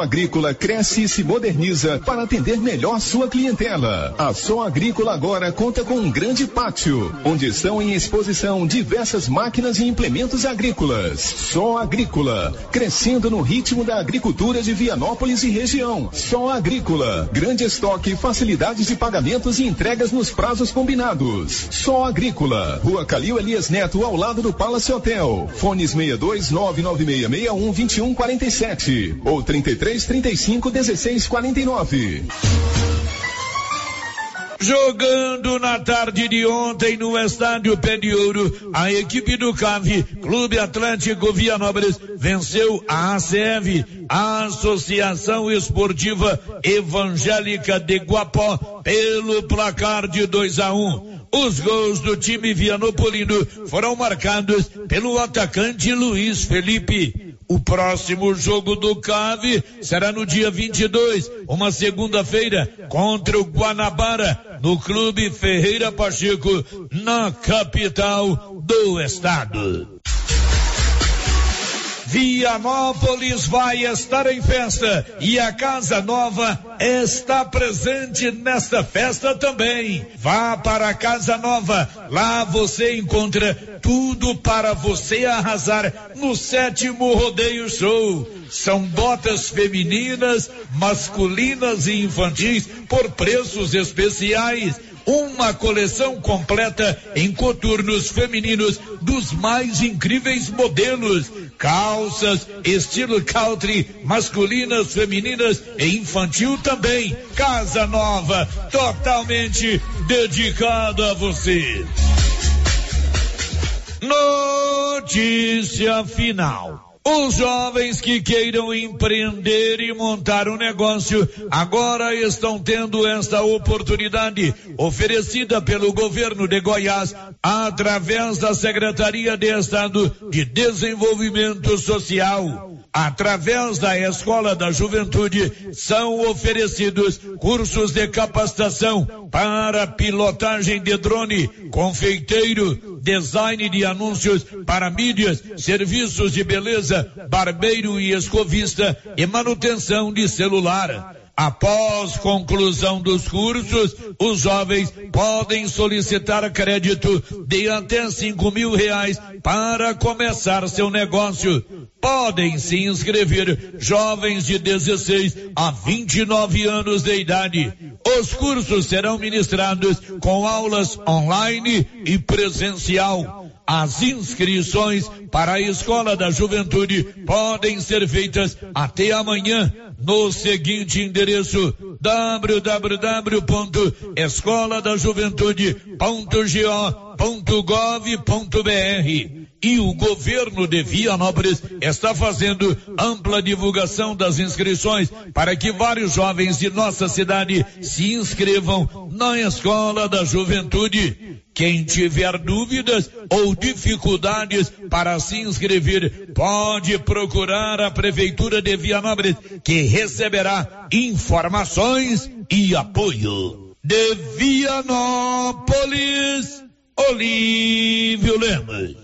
Agrícola cresce e se moderniza para atender melhor sua clientela. A Som Agrícola agora conta com um grande pátio, onde estão em exposição diversas máquinas e implementos agrícolas. Som Agrícola, crescendo no ritmo da agricultura de Vianópolis e região. Som Agrícola, grande estoque, facilidades de pagamentos e entregas nos prazos combinados. Som Agrícola, Rua Calil Elias Neto, ao lado do Palace Hotel. Fones 62 99661 2147 ou 33 três trinta e cinco dezesseis quarenta e nove. Jogando na tarde de ontem no estádio Pé de Ouro, a equipe do CAV, Clube Atlântico Vianópolis, venceu a ACF, a Associação Esportiva Evangélica de Guapó, pelo placar de 2 a 1. Um. Os gols do time vianopolino foram marcados pelo atacante Luiz Felipe. O próximo jogo do CAV será no dia 22, uma segunda-feira, contra o Guanabara, no Clube Ferreira Pacheco, na capital do estado. Vianópolis vai estar em festa e a Casa Nova está presente nesta festa também. Vá para a Casa Nova, lá você encontra tudo para você arrasar no sétimo rodeio show. São botas femininas, masculinas e infantis por preços especiais uma coleção completa em coturnos femininos dos mais incríveis modelos. Calças, estilo country, masculinas, femininas e infantil também. Casa nova, totalmente dedicada a você. Notícia final. Os jovens que queiram empreender e montar um negócio agora estão tendo esta oportunidade oferecida pelo governo de Goiás através da Secretaria de Estado de Desenvolvimento Social. Através da Escola da Juventude são oferecidos cursos de capacitação para pilotagem de drone, confeiteiro, design de anúncios para mídias, serviços de beleza, barbeiro e escovista e manutenção de celular. Após conclusão dos cursos, os jovens podem solicitar crédito de até cinco mil reais para começar seu negócio. Podem se inscrever jovens de 16 a 29 anos de idade. Os cursos serão ministrados com aulas online e presencial. As inscrições para a Escola da Juventude podem ser feitas até amanhã no seguinte endereço www.escoladajuventude.go.gov.br e o governo de Vianópolis está fazendo ampla divulgação das inscrições para que vários jovens de nossa cidade se inscrevam na Escola da Juventude. Quem tiver dúvidas ou dificuldades para se inscrever, pode procurar a Prefeitura de Vianópolis, que receberá informações e apoio. De Vianópolis, Olívio Lemos.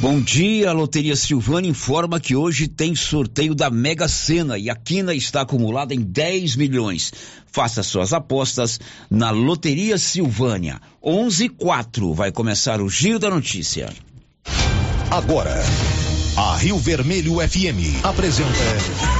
Bom dia, a Loteria Silvânia informa que hoje tem sorteio da Mega Sena e a quina está acumulada em 10 milhões. Faça suas apostas na Loteria Silvânia. 11:4 vai começar o Giro da Notícia. Agora, a Rio Vermelho FM apresenta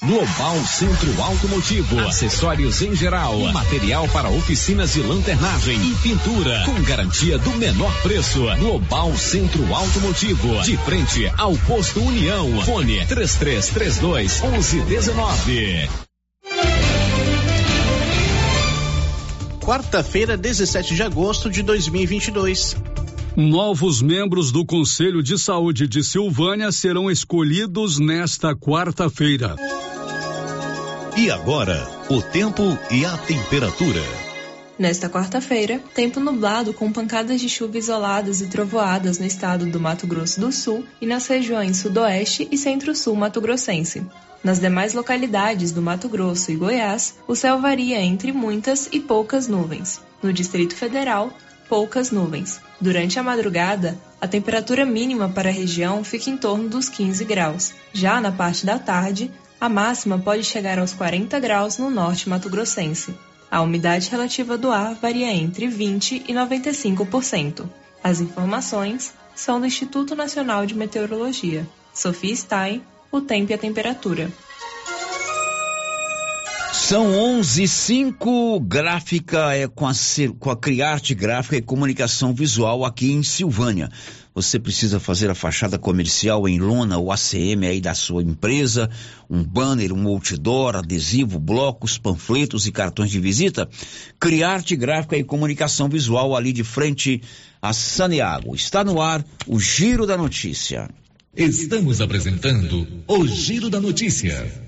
Global Centro Automotivo, acessórios em geral, material para oficinas de lanternagem e pintura, com garantia do menor preço. Global Centro Automotivo, de frente ao posto União. Fone 3332 1119. Quarta-feira, 17 de agosto de 2022. Novos membros do Conselho de Saúde de Silvânia serão escolhidos nesta quarta-feira. E agora, o tempo e a temperatura. Nesta quarta-feira, tempo nublado com pancadas de chuva isoladas e trovoadas no estado do Mato Grosso do Sul e nas regiões Sudoeste e Centro-Sul mato-grossense. Nas demais localidades do Mato Grosso e Goiás, o céu varia entre muitas e poucas nuvens. No Distrito Federal, poucas nuvens. Durante a madrugada, a temperatura mínima para a região fica em torno dos 15 graus. Já na parte da tarde, a máxima pode chegar aos 40 graus no norte mato-grossense. A umidade relativa do ar varia entre 20 e 95%. As informações são do Instituto Nacional de Meteorologia. Sofia Stein, o tempo e a temperatura. São 11:05 gráfica é com a, com a Criarte Gráfica e Comunicação Visual aqui em Silvânia. Você precisa fazer a fachada comercial em lona ou ACM aí da sua empresa, um banner, um outdoor, adesivo, blocos, panfletos e cartões de visita? Criarte Gráfica e Comunicação Visual ali de frente a Saneago. Está no ar o Giro da Notícia. Estamos apresentando o Giro da Notícia.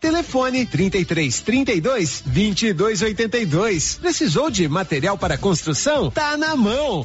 Telefone 33 32 22 82. Precisou de material para construção? Tá na mão.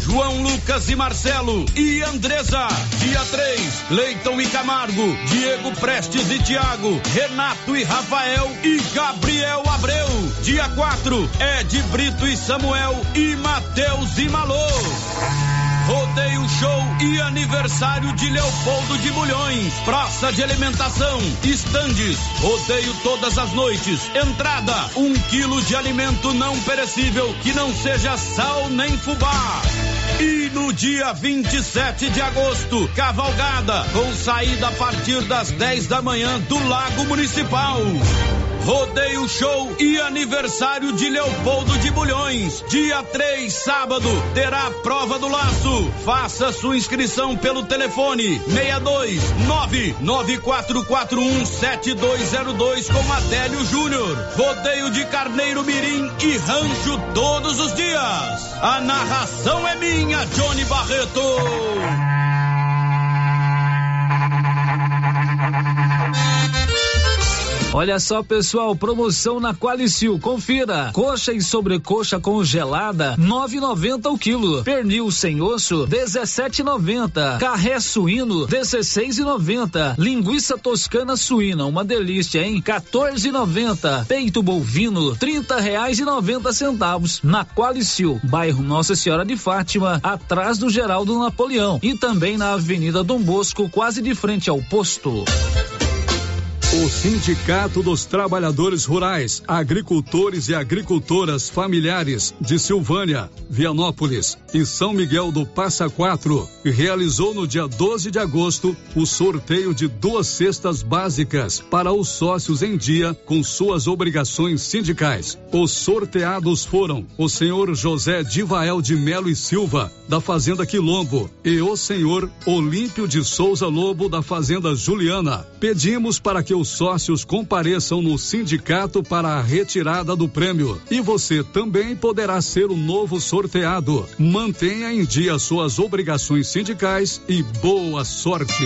João Lucas e Marcelo e Andresa. Dia 3, Leiton e Camargo, Diego Prestes e Tiago, Renato e Rafael e Gabriel Abreu. Dia 4, Ed Brito e Samuel e Matheus e Malô. Rodeio Show e aniversário de Leopoldo de Bulhões. Praça de alimentação, estandes, rodeio todas as noites. Entrada, um quilo de alimento não perecível que não seja sal nem fubá. E no dia 27 de agosto, cavalgada com saída a partir das 10 da manhã do Lago Municipal. Rodeio Show e aniversário de Leopoldo de Bulhões. Dia 3, sábado, terá a prova do laço. Faça sua inscrição pelo telefone 62 994417202 com Adélio Júnior. Rodeio de Carneiro Mirim e Rancho todos os dias. A narração é minha, Johnny Barreto. Olha só, pessoal, promoção na Qualicil. Confira. Coxa e sobrecoxa congelada, 9,90 o quilo. Pernil sem osso, 17,90. Carré suíno, 16,90. Linguiça toscana suína, uma delícia, hein? 14,90. Peito bovino, 30 reais e 90 centavos. Na Qualicil, bairro Nossa Senhora de Fátima, atrás do Geraldo Napoleão. E também na Avenida Dom Bosco, quase de frente ao posto. O Sindicato dos Trabalhadores Rurais, Agricultores e Agricultoras Familiares de Silvânia, Vianópolis e São Miguel do Passa Quatro realizou no dia 12 de agosto o sorteio de duas cestas básicas para os sócios em dia com suas obrigações sindicais. Os sorteados foram o senhor José Divael de Melo e Silva, da Fazenda Quilombo, e o senhor Olímpio de Souza Lobo, da Fazenda Juliana. Pedimos para que o seus sócios compareçam no sindicato para a retirada do prêmio. E você também poderá ser o novo sorteado. Mantenha em dia suas obrigações sindicais e boa sorte.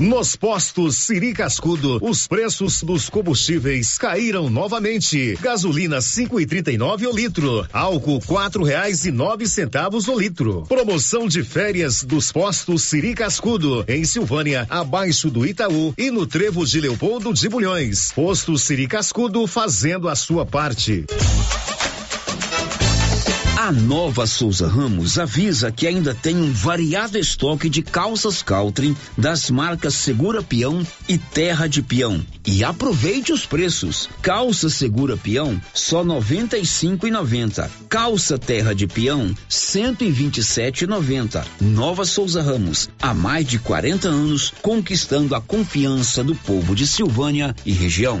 Nos postos Siri Cascudo, os preços dos combustíveis caíram novamente. Gasolina cinco e trinta e nove o litro, álcool quatro reais e nove centavos o litro. Promoção de férias dos postos Siri Cascudo, em Silvânia, abaixo do Itaú e no Trevo de Leopoldo de Bulhões. Posto Siri Cascudo fazendo a sua parte. A Nova Souza Ramos avisa que ainda tem um variado estoque de calças Caltrim das marcas Segura Peão e Terra de Peão. E aproveite os preços. Calça Segura Peão só e noventa. Calça Terra de Peão cento e vinte e sete e noventa. Nova Souza Ramos há mais de 40 anos conquistando a confiança do povo de Silvânia e região.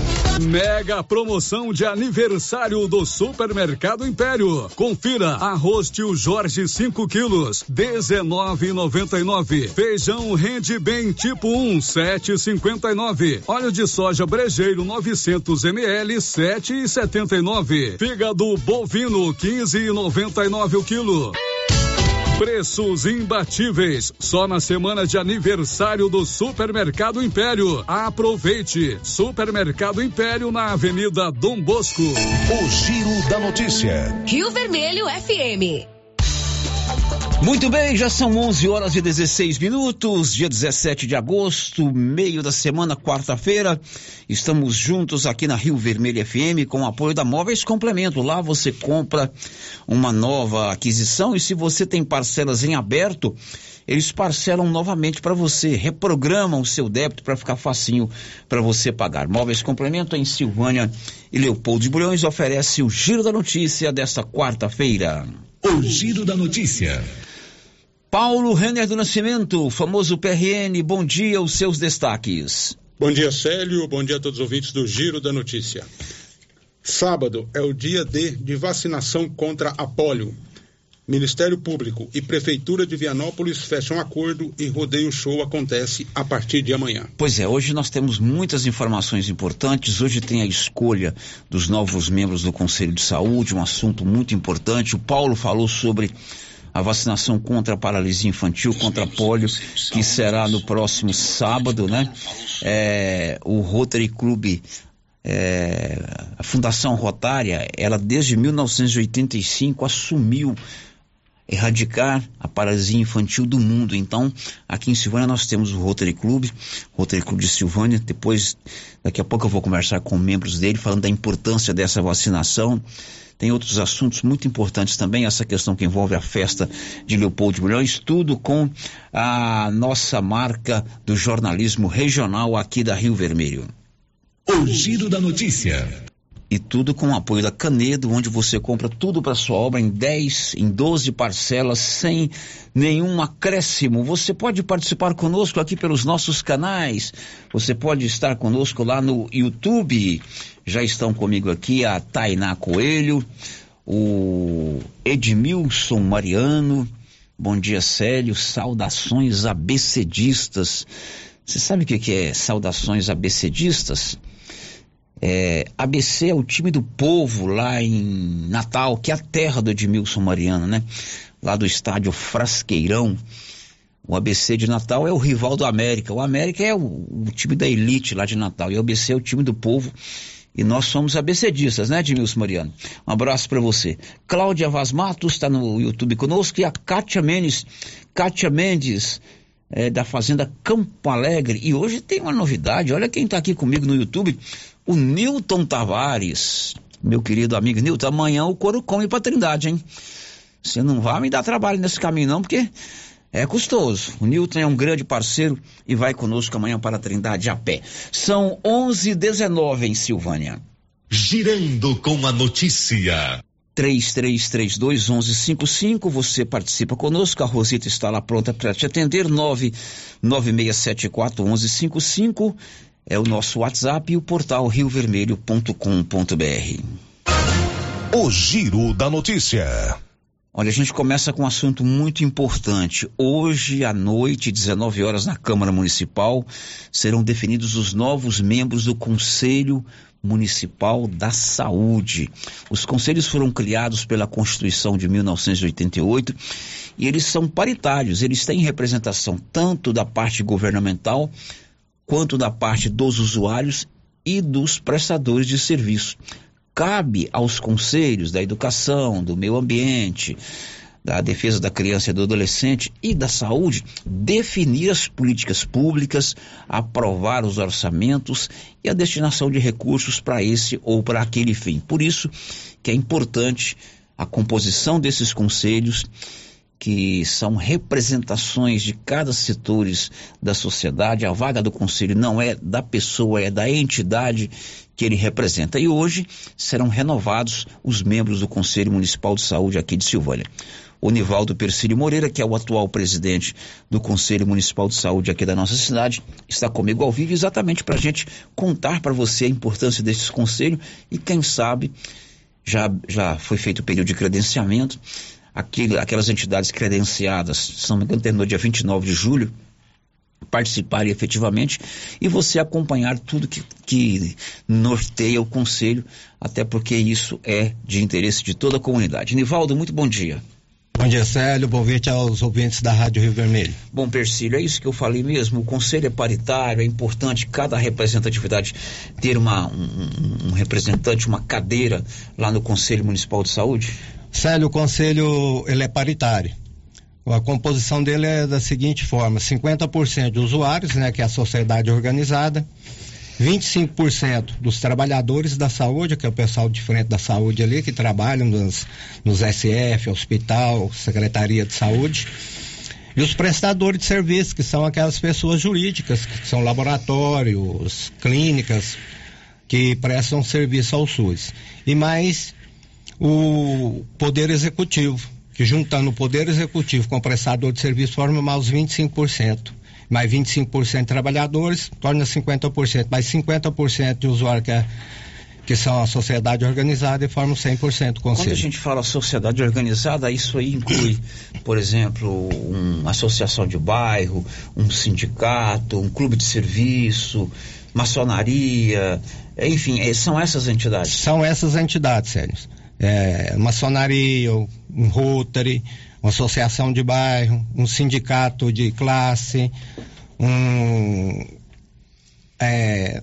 Mega promoção de aniversário do Supermercado Império. Confira arroz tio Jorge 5 quilos, 19,99. Feijão rende bem tipo 1, 7,59. Óleo de soja brejeiro 900 ml, 7,79. Fígado bovino 15,99 o quilo. Preços imbatíveis. Só na semana de aniversário do Supermercado Império. Aproveite. Supermercado Império na Avenida Dom Bosco. O Giro da Notícia. Rio Vermelho FM. Muito bem, já são 11 horas e 16 minutos, dia 17 de agosto, meio da semana, quarta-feira. Estamos juntos aqui na Rio Vermelho FM com o apoio da Móveis Complemento. Lá você compra uma nova aquisição e se você tem parcelas em aberto, eles parcelam novamente para você, reprogramam o seu débito para ficar facinho para você pagar. Móveis Complemento em Silvânia e Leopoldo de Bulhões oferece o Giro da Notícia desta quarta-feira. O Giro da Notícia. Paulo Renner do Nascimento, famoso PRN, bom dia, os seus destaques. Bom dia, Célio, bom dia a todos os ouvintes do Giro da Notícia. Sábado é o dia D de vacinação contra a polio. Ministério Público e Prefeitura de Vianópolis fecham acordo e rodeio show acontece a partir de amanhã. Pois é, hoje nós temos muitas informações importantes. Hoje tem a escolha dos novos membros do Conselho de Saúde, um assunto muito importante. O Paulo falou sobre a vacinação contra a paralisia infantil, contra a polio, que será no próximo sábado, né? É, o Rotary Club, é, a Fundação Rotária, ela desde 1985 assumiu erradicar a paralisia infantil do mundo. Então, aqui em Silvânia nós temos o Rotary Club, Rotary Club de Silvânia. Depois, daqui a pouco eu vou conversar com membros dele falando da importância dessa vacinação. Tem outros assuntos muito importantes também, essa questão que envolve a festa de Leopoldo de tudo com a nossa marca do jornalismo regional aqui da Rio Vermelho. O Giro da Notícia. E tudo com o apoio da Canedo, onde você compra tudo para sua obra em 10, em 12 parcelas, sem nenhum acréscimo. Você pode participar conosco aqui pelos nossos canais. Você pode estar conosco lá no YouTube. Já estão comigo aqui a Tainá Coelho, o Edmilson Mariano. Bom dia, Célio. Saudações abecedistas. Você sabe o que é saudações abecedistas? É, ABC é o time do povo lá em Natal, que é a terra do Edmilson Mariano, né? Lá do estádio Frasqueirão. O ABC de Natal é o rival do América. O América é o, o time da elite lá de Natal. E o ABC é o time do povo. E nós somos abecedistas, né, Edmilson Mariano? Um abraço para você. Cláudia Vaz Matos está no YouTube conosco e a Kátia Mendes. Kátia Mendes, é, da Fazenda Campo Alegre. E hoje tem uma novidade. Olha quem está aqui comigo no YouTube o Newton Tavares, meu querido amigo Newton, amanhã o couro come pra Trindade, hein? Você não vai me dar trabalho nesse caminho não, porque é custoso. O Newton é um grande parceiro e vai conosco amanhã para a Trindade a pé. São 11:19 em Silvânia. Girando com a notícia. 3332 1155, você participa conosco, a Rosita está lá pronta para te atender, 99674 1155 é o nosso WhatsApp e o portal riovermelho.com.br. O Giro da Notícia. Olha, a gente começa com um assunto muito importante. Hoje à noite, 19 horas, na Câmara Municipal, serão definidos os novos membros do Conselho Municipal da Saúde. Os conselhos foram criados pela Constituição de 1988 e eles são paritários, eles têm representação tanto da parte governamental quanto da parte dos usuários e dos prestadores de serviço cabe aos conselhos da educação, do meio ambiente, da defesa da criança e do adolescente e da saúde definir as políticas públicas, aprovar os orçamentos e a destinação de recursos para esse ou para aquele fim. Por isso que é importante a composição desses conselhos que são representações de cada setores da sociedade. A vaga do conselho não é da pessoa, é da entidade que ele representa. E hoje serão renovados os membros do Conselho Municipal de Saúde aqui de Silvânia. O Nivaldo Persílio Moreira, que é o atual presidente do Conselho Municipal de Saúde aqui da nossa cidade, está comigo ao vivo exatamente para a gente contar para você a importância desse conselho e quem sabe já, já foi feito o período de credenciamento aquelas entidades credenciadas, se não me engano, terminou dia 29 de julho, participarem efetivamente e você acompanhar tudo que, que norteia o conselho, até porque isso é de interesse de toda a comunidade. Nivaldo, muito bom dia. Bom dia, Célio. Bom dia aos ouvintes da Rádio Rio Vermelho. Bom, Persílio, é isso que eu falei mesmo. O conselho é paritário, é importante cada representatividade ter uma, um, um representante, uma cadeira lá no Conselho Municipal de Saúde? Célio, o conselho ele é paritário. A composição dele é da seguinte forma: 50% de usuários, né, que é a sociedade organizada, 25% dos trabalhadores da saúde, que é o pessoal de frente da saúde ali, que trabalham nos, nos SF, hospital, secretaria de saúde, e os prestadores de serviço, que são aquelas pessoas jurídicas, que são laboratórios, clínicas, que prestam serviço ao SUS. E mais o Poder Executivo, que juntando o Poder Executivo com o prestador de serviço forma mais os 25%. Mais 25% de trabalhadores, torna 50%, mais 50% de usuários que, é, que são a sociedade organizada e formam 100% do conselho. Quando a gente fala sociedade organizada, isso aí inclui, por exemplo, uma associação de bairro, um sindicato, um clube de serviço, maçonaria, enfim, é, são essas entidades? São essas entidades, Sérgio é, maçonaria, um Rotary, uma associação de bairro, um sindicato de classe, um, é,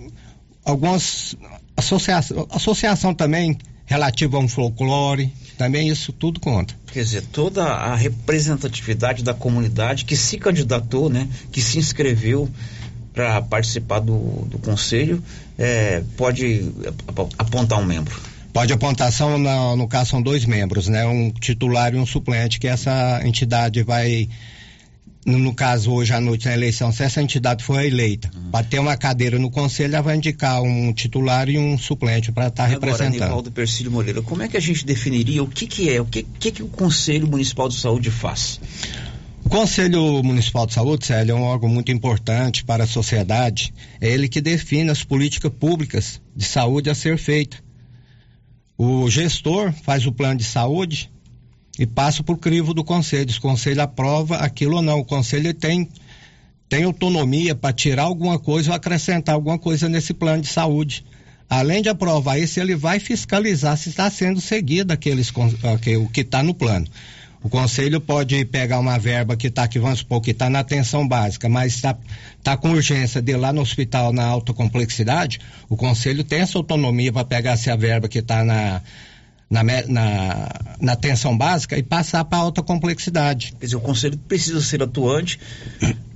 algumas associação, associação também relativa a um folclore, também isso tudo conta. Quer dizer, toda a representatividade da comunidade que se candidatou, né, que se inscreveu para participar do, do conselho, é, pode apontar um membro. Pode apontação, no, no caso, são dois membros, né? Um titular e um suplente, que essa entidade vai no caso hoje à noite na eleição, se essa entidade for eleita, uhum. para ter uma cadeira no conselho, ela vai indicar um titular e um suplente para estar tá representando. Agora, Nivaldo Persílio Moreira, como é que a gente definiria o que que é, o que que, que o Conselho Municipal de Saúde faz? O Conselho Municipal de Saúde, Célio, é um órgão muito importante para a sociedade. É ele que define as políticas públicas de saúde a ser feita. O gestor faz o plano de saúde e passa por crivo do conselho. Se o conselho aprova aquilo ou não. O conselho tem, tem autonomia para tirar alguma coisa ou acrescentar alguma coisa nesse plano de saúde. Além de aprovar isso, ele vai fiscalizar se está sendo seguido aqueles, o que está no plano. O conselho pode pegar uma verba que está aqui, vamos supor, que está na atenção básica, mas está tá com urgência de ir lá no hospital na alta complexidade, o conselho tem essa autonomia para pegar essa verba que está na, na, na, na, atenção básica e passar para alta complexidade. Quer dizer, o conselho precisa ser atuante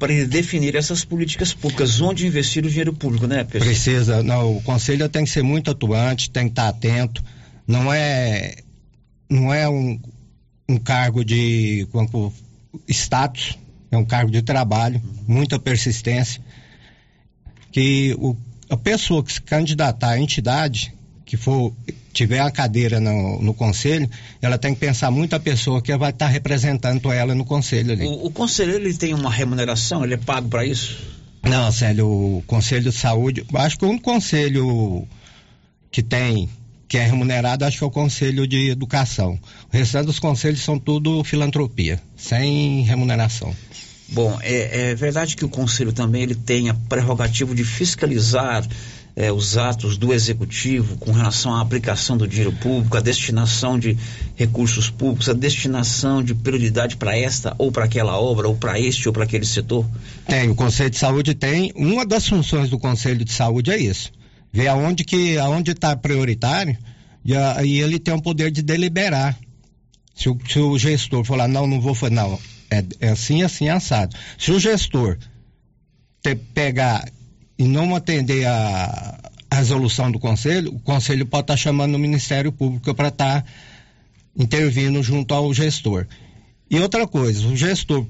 para definir essas políticas públicas, onde investir o dinheiro público, né, pessoal? Precisa, não, o conselho tem que ser muito atuante, tem que estar atento, não é, não é um, um cargo de quanto, status, é um cargo de trabalho, muita persistência, que o, a pessoa que se candidatar à entidade, que for tiver a cadeira no, no conselho, ela tem que pensar muito a pessoa que vai estar tá representando ela no conselho ali. O, o conselheiro ele tem uma remuneração, ele é pago para isso? Não, Célio, o Conselho de Saúde, acho que o único conselho que tem, que é remunerado, acho que é o Conselho de Educação. O restante dos conselhos são tudo filantropia, sem remuneração. Bom, é, é verdade que o Conselho também ele tem a prerrogativa de fiscalizar é, os atos do executivo com relação à aplicação do dinheiro público, a destinação de recursos públicos, a destinação de prioridade para esta ou para aquela obra, ou para este ou para aquele setor? Tem, o Conselho de Saúde tem. Uma das funções do Conselho de Saúde é isso. Ver aonde que aonde está prioritário e, a, e, ele tem o poder de deliberar. Se o, se o gestor falar, não, não vou fazer, não, é, é assim, assim, assado. Se o gestor te, pegar e não atender a, a resolução do conselho, o conselho pode estar tá chamando o Ministério Público para estar tá intervindo junto ao gestor. E outra coisa, o gestor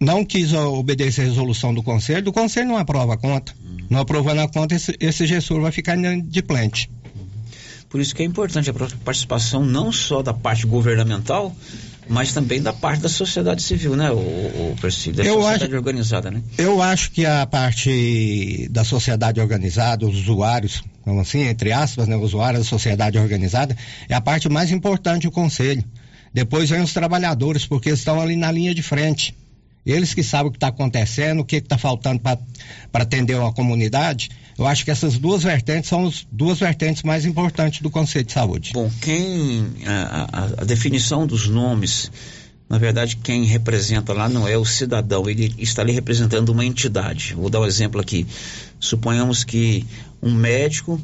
não quis obedecer a resolução do conselho, o conselho não aprova a conta. Não aprovando a conta, esse, esse gestor vai ficar de plante. Por isso que é importante a participação não só da parte governamental, mas também da parte da sociedade civil, né, o, o Percy, da eu sociedade acho, organizada, né? Eu acho que a parte da sociedade organizada, os usuários, como assim, entre aspas, né, usuários da sociedade organizada, é a parte mais importante do conselho. Depois vem os trabalhadores, porque estão ali na linha de frente. Eles que sabem o que está acontecendo, o que está faltando para atender uma comunidade. Eu acho que essas duas vertentes são as duas vertentes mais importantes do Conselho de Saúde. Bom, quem. A, a, a definição dos nomes. Na verdade, quem representa lá não é o cidadão, ele está ali representando uma entidade. Vou dar um exemplo aqui. Suponhamos que um médico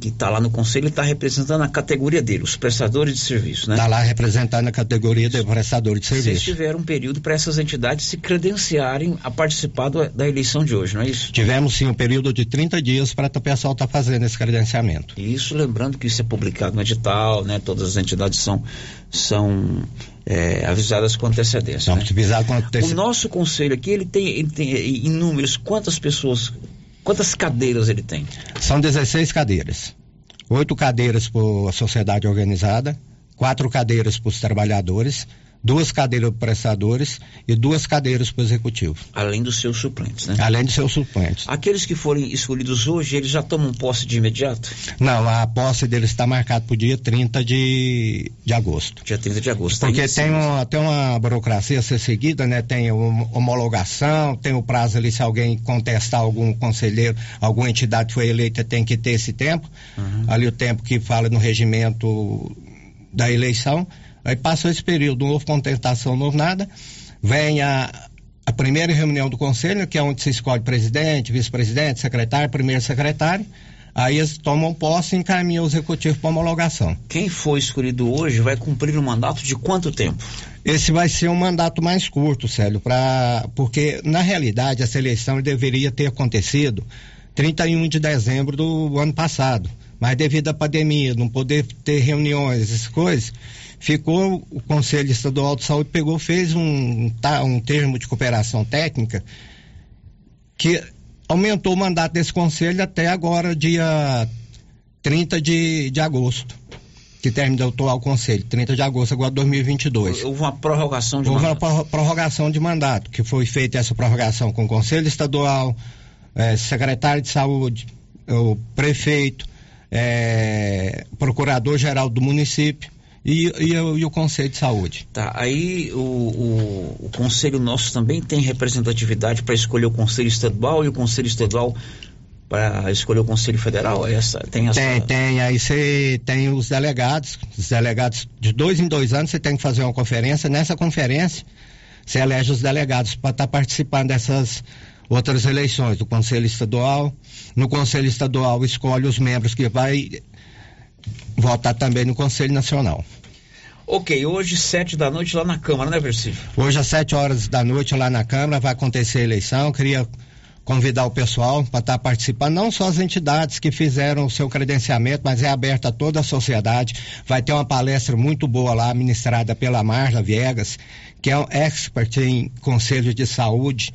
que está lá no conselho está representando a categoria dele, os prestadores de serviço, né? Está lá representando a categoria de prestador de serviço. Vocês tiveram um período para essas entidades se credenciarem a participar do, da eleição de hoje, não é isso? Tivemos sim um período de 30 dias para o pessoal estar tá fazendo esse credenciamento. Isso lembrando que isso é publicado no edital, né? Todas as entidades são, são é, avisadas com antecedência. Não, né? avisado com antecedência. O nosso conselho aqui, ele tem, ele tem em números, quantas pessoas Quantas cadeiras ele tem? São 16 cadeiras. Oito cadeiras para a sociedade organizada, quatro cadeiras para os trabalhadores, duas cadeiras para prestadores e duas cadeiras para o executivo. Além dos seus suplentes, né? Além dos seus suplentes. Aqueles que forem escolhidos hoje, eles já tomam posse de imediato? Não, a posse deles está marcada para o dia 30 de, de agosto. Dia 30 de agosto. Porque tá tem, uma, tem uma burocracia a ser seguida, né? Tem homologação, tem o prazo ali se alguém contestar algum conselheiro, alguma entidade que foi eleita tem que ter esse tempo. Uhum. Ali o tempo que fala no regimento da eleição Aí passou esse período, não houve contestação, não houve nada. Vem a, a primeira reunião do conselho, que é onde se escolhe presidente, vice-presidente, secretário, primeiro secretário. Aí eles tomam posse e encaminham o executivo para homologação. Quem for escolhido hoje vai cumprir um mandato de quanto tempo? Esse vai ser um mandato mais curto, Célio, pra, porque na realidade essa eleição deveria ter acontecido 31 de dezembro do ano passado. Mas devido à pandemia, não poder ter reuniões, essas coisas, ficou o Conselho Estadual de Saúde pegou, fez um, um termo de cooperação técnica que aumentou o mandato desse conselho até agora, dia 30 de, de agosto. Que terminou o atual conselho, 30 de agosto agora de 2022. Houve uma prorrogação de Houve mandato. Houve uma prorrogação de mandato, que foi feita essa prorrogação com o Conselho Estadual, eh, secretário de saúde, o prefeito, eh, procurador-geral do município e, e, e, o Conselho de Saúde. Tá, aí o, o, o Conselho nosso também tem representatividade para escolher o Conselho Estadual e o Conselho Estadual para escolher o Conselho Federal? Essa, tem, essa... tem, tem. Aí você tem os delegados, os delegados de dois em dois anos você tem que fazer uma conferência. Nessa conferência, você elege os delegados para estar tá participando dessas outras eleições do Conselho Estadual. No Conselho Estadual escolhe os membros que vai votar também no Conselho Nacional. Ok, hoje sete da noite lá na Câmara, né, Versif? Hoje às sete horas da noite lá na Câmara vai acontecer a eleição. Queria convidar o pessoal para estar tá participando, não só as entidades que fizeram o seu credenciamento, mas é aberta a toda a sociedade. Vai ter uma palestra muito boa lá, ministrada pela Marla Viegas, que é um expert em conselho de saúde.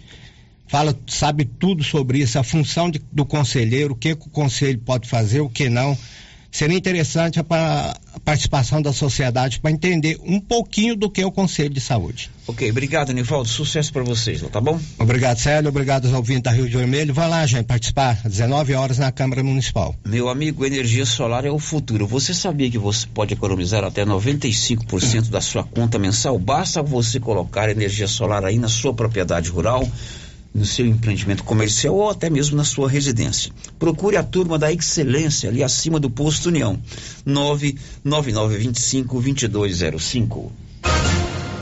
Fala, sabe tudo sobre isso, a função de, do conselheiro, o que, que o conselho pode fazer, o que não seria interessante a, a participação da sociedade para entender um pouquinho do que é o Conselho de Saúde. Ok, obrigado, Nivaldo. Sucesso para vocês, tá bom? Obrigado, Célio. Obrigado aos ouvintes da Rio de Vermelho. Vai lá, gente, participar às 19 horas na Câmara Municipal. Meu amigo, energia solar é o futuro. Você sabia que você pode economizar até 95% da sua conta mensal? Basta você colocar energia solar aí na sua propriedade rural no seu empreendimento comercial ou até mesmo na sua residência. Procure a turma da Excelência ali acima do posto União. 99925 2205.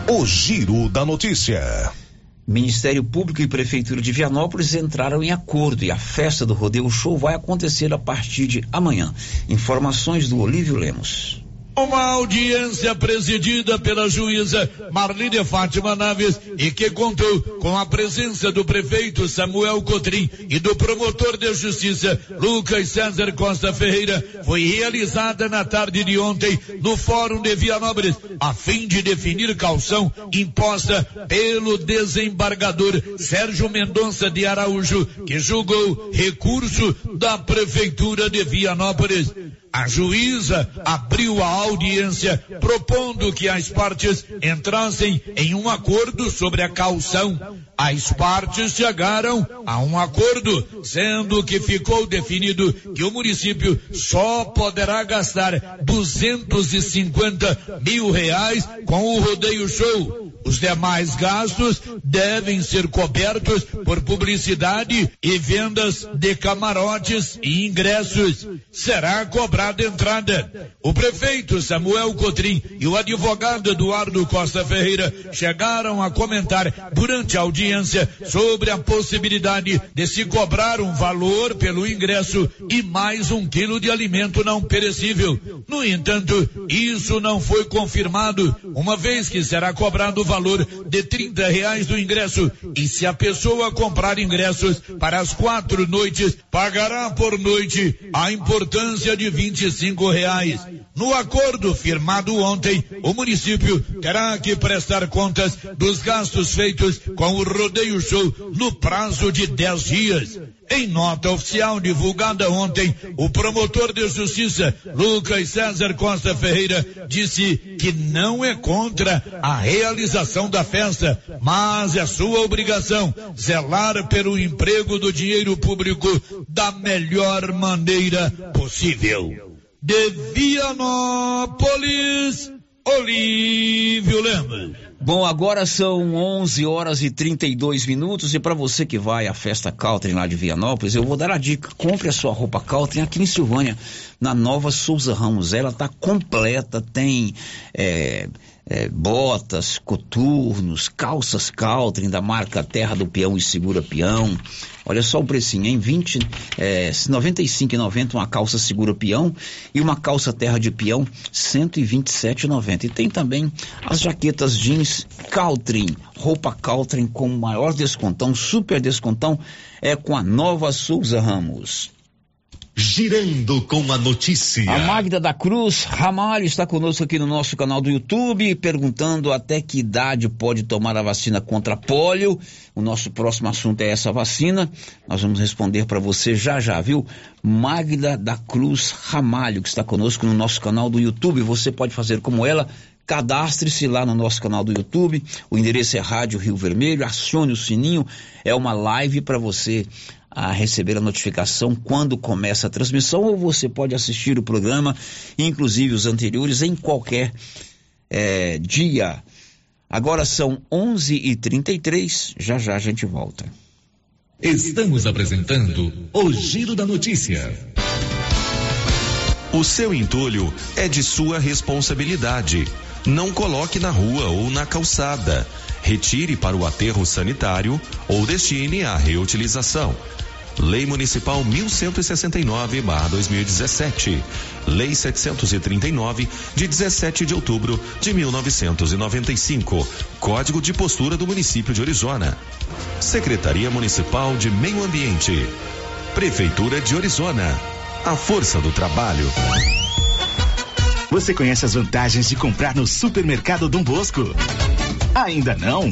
O Giro da Notícia. Ministério Público e Prefeitura de Vianópolis entraram em acordo e a festa do Rodeio Show vai acontecer a partir de amanhã. Informações do Olívio Lemos. Uma audiência presidida pela juíza Marlene Fátima Naves e que contou com a presença do prefeito Samuel Cotrim e do promotor de justiça Lucas César Costa Ferreira foi realizada na tarde de ontem no Fórum de Vianópolis a fim de definir calção imposta pelo desembargador Sérgio Mendonça de Araújo que julgou recurso da prefeitura de Vianópolis. A juíza abriu a audiência propondo que as partes entrassem em um acordo sobre a calção. As partes chegaram a um acordo, sendo que ficou definido que o município só poderá gastar 250 mil reais com o rodeio show. Os demais gastos devem ser cobertos por publicidade e vendas de camarotes e ingressos. Será cobrada entrada. O prefeito Samuel Cotrim e o advogado Eduardo Costa Ferreira chegaram a comentar durante a audiência sobre a possibilidade de se cobrar um valor pelo ingresso e mais um quilo de alimento não perecível. No entanto, isso não foi confirmado, uma vez que será cobrado o valor valor de 30 reais do ingresso. E se a pessoa comprar ingressos para as quatro noites, pagará por noite a importância de 25 reais. No acordo firmado ontem, o município terá que prestar contas dos gastos feitos com o rodeio show no prazo de 10 dias. Em nota oficial divulgada ontem, o promotor de justiça, Lucas César Costa Ferreira, disse que não é contra a realização da festa, mas é sua obrigação zelar pelo emprego do dinheiro público da melhor maneira possível. De Vianópolis, Olívio Lemos. Bom, agora são 11 horas e 32 minutos e para você que vai à festa Caltrin lá de Vianópolis, eu vou dar a dica: compre a sua roupa Caltrin aqui em Silvânia, na Nova Souza Ramos. Ela tá completa, tem é, é, botas, coturnos, calças Caltrin da marca Terra do Peão e Segura Peão. Olha só o precinho, em 20, é, 95,90 uma calça Segura Peão e uma calça Terra de Peão 127,90. E tem também as jaquetas jeans Caltrin, roupa Caltrin com maior descontão, super descontão é com a Nova Souza Ramos. Girando com a notícia. A Magda da Cruz Ramalho está conosco aqui no nosso canal do YouTube, perguntando até que idade pode tomar a vacina contra pólio. O nosso próximo assunto é essa vacina. Nós vamos responder para você já já, viu? Magda da Cruz Ramalho, que está conosco no nosso canal do YouTube. Você pode fazer como ela, Cadastre-se lá no nosso canal do YouTube. O endereço é Rádio Rio Vermelho. Acione o sininho. É uma live para você a receber a notificação quando começa a transmissão, ou você pode assistir o programa, inclusive os anteriores, em qualquer é, dia. Agora são 11h33, já já a gente volta. Estamos apresentando o Giro da Notícia. O seu entulho é de sua responsabilidade. Não coloque na rua ou na calçada. Retire para o aterro sanitário ou destine à reutilização. Lei Municipal 1169/2017. Lei 739 de 17 de outubro de 1995. Código de postura do município de Orizona. Secretaria Municipal de Meio Ambiente. Prefeitura de Orizona. A força do trabalho. Você conhece as vantagens de comprar no supermercado Dom Bosco? Ainda não?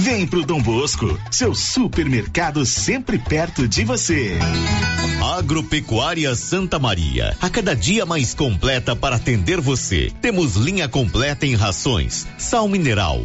Vem pro Dom Bosco, seu supermercado sempre perto de você. Agropecuária Santa Maria, a cada dia mais completa para atender você. Temos linha completa em rações, sal mineral,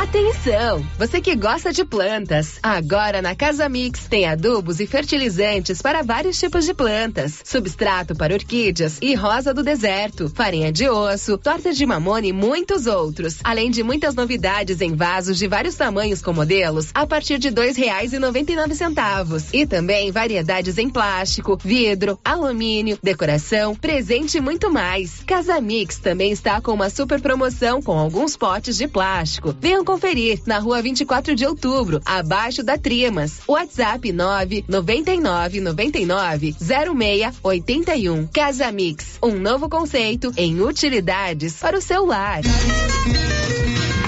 Atenção! Você que gosta de plantas, agora na Casa Mix tem adubos e fertilizantes para vários tipos de plantas, substrato para orquídeas e rosa do deserto, farinha de osso, torta de mamona e muitos outros, além de muitas novidades em vasos de vários tamanhos com modelos a partir de dois reais e noventa e nove centavos e também variedades em plástico, vidro, alumínio, decoração, presente e muito mais. Casa Mix também está com uma super promoção com alguns potes de plástico. Venham conferir na rua 24 de outubro, abaixo da Trimas. WhatsApp 9 99 99 06 81. Casa Mix, um novo conceito em utilidades para o seu lar.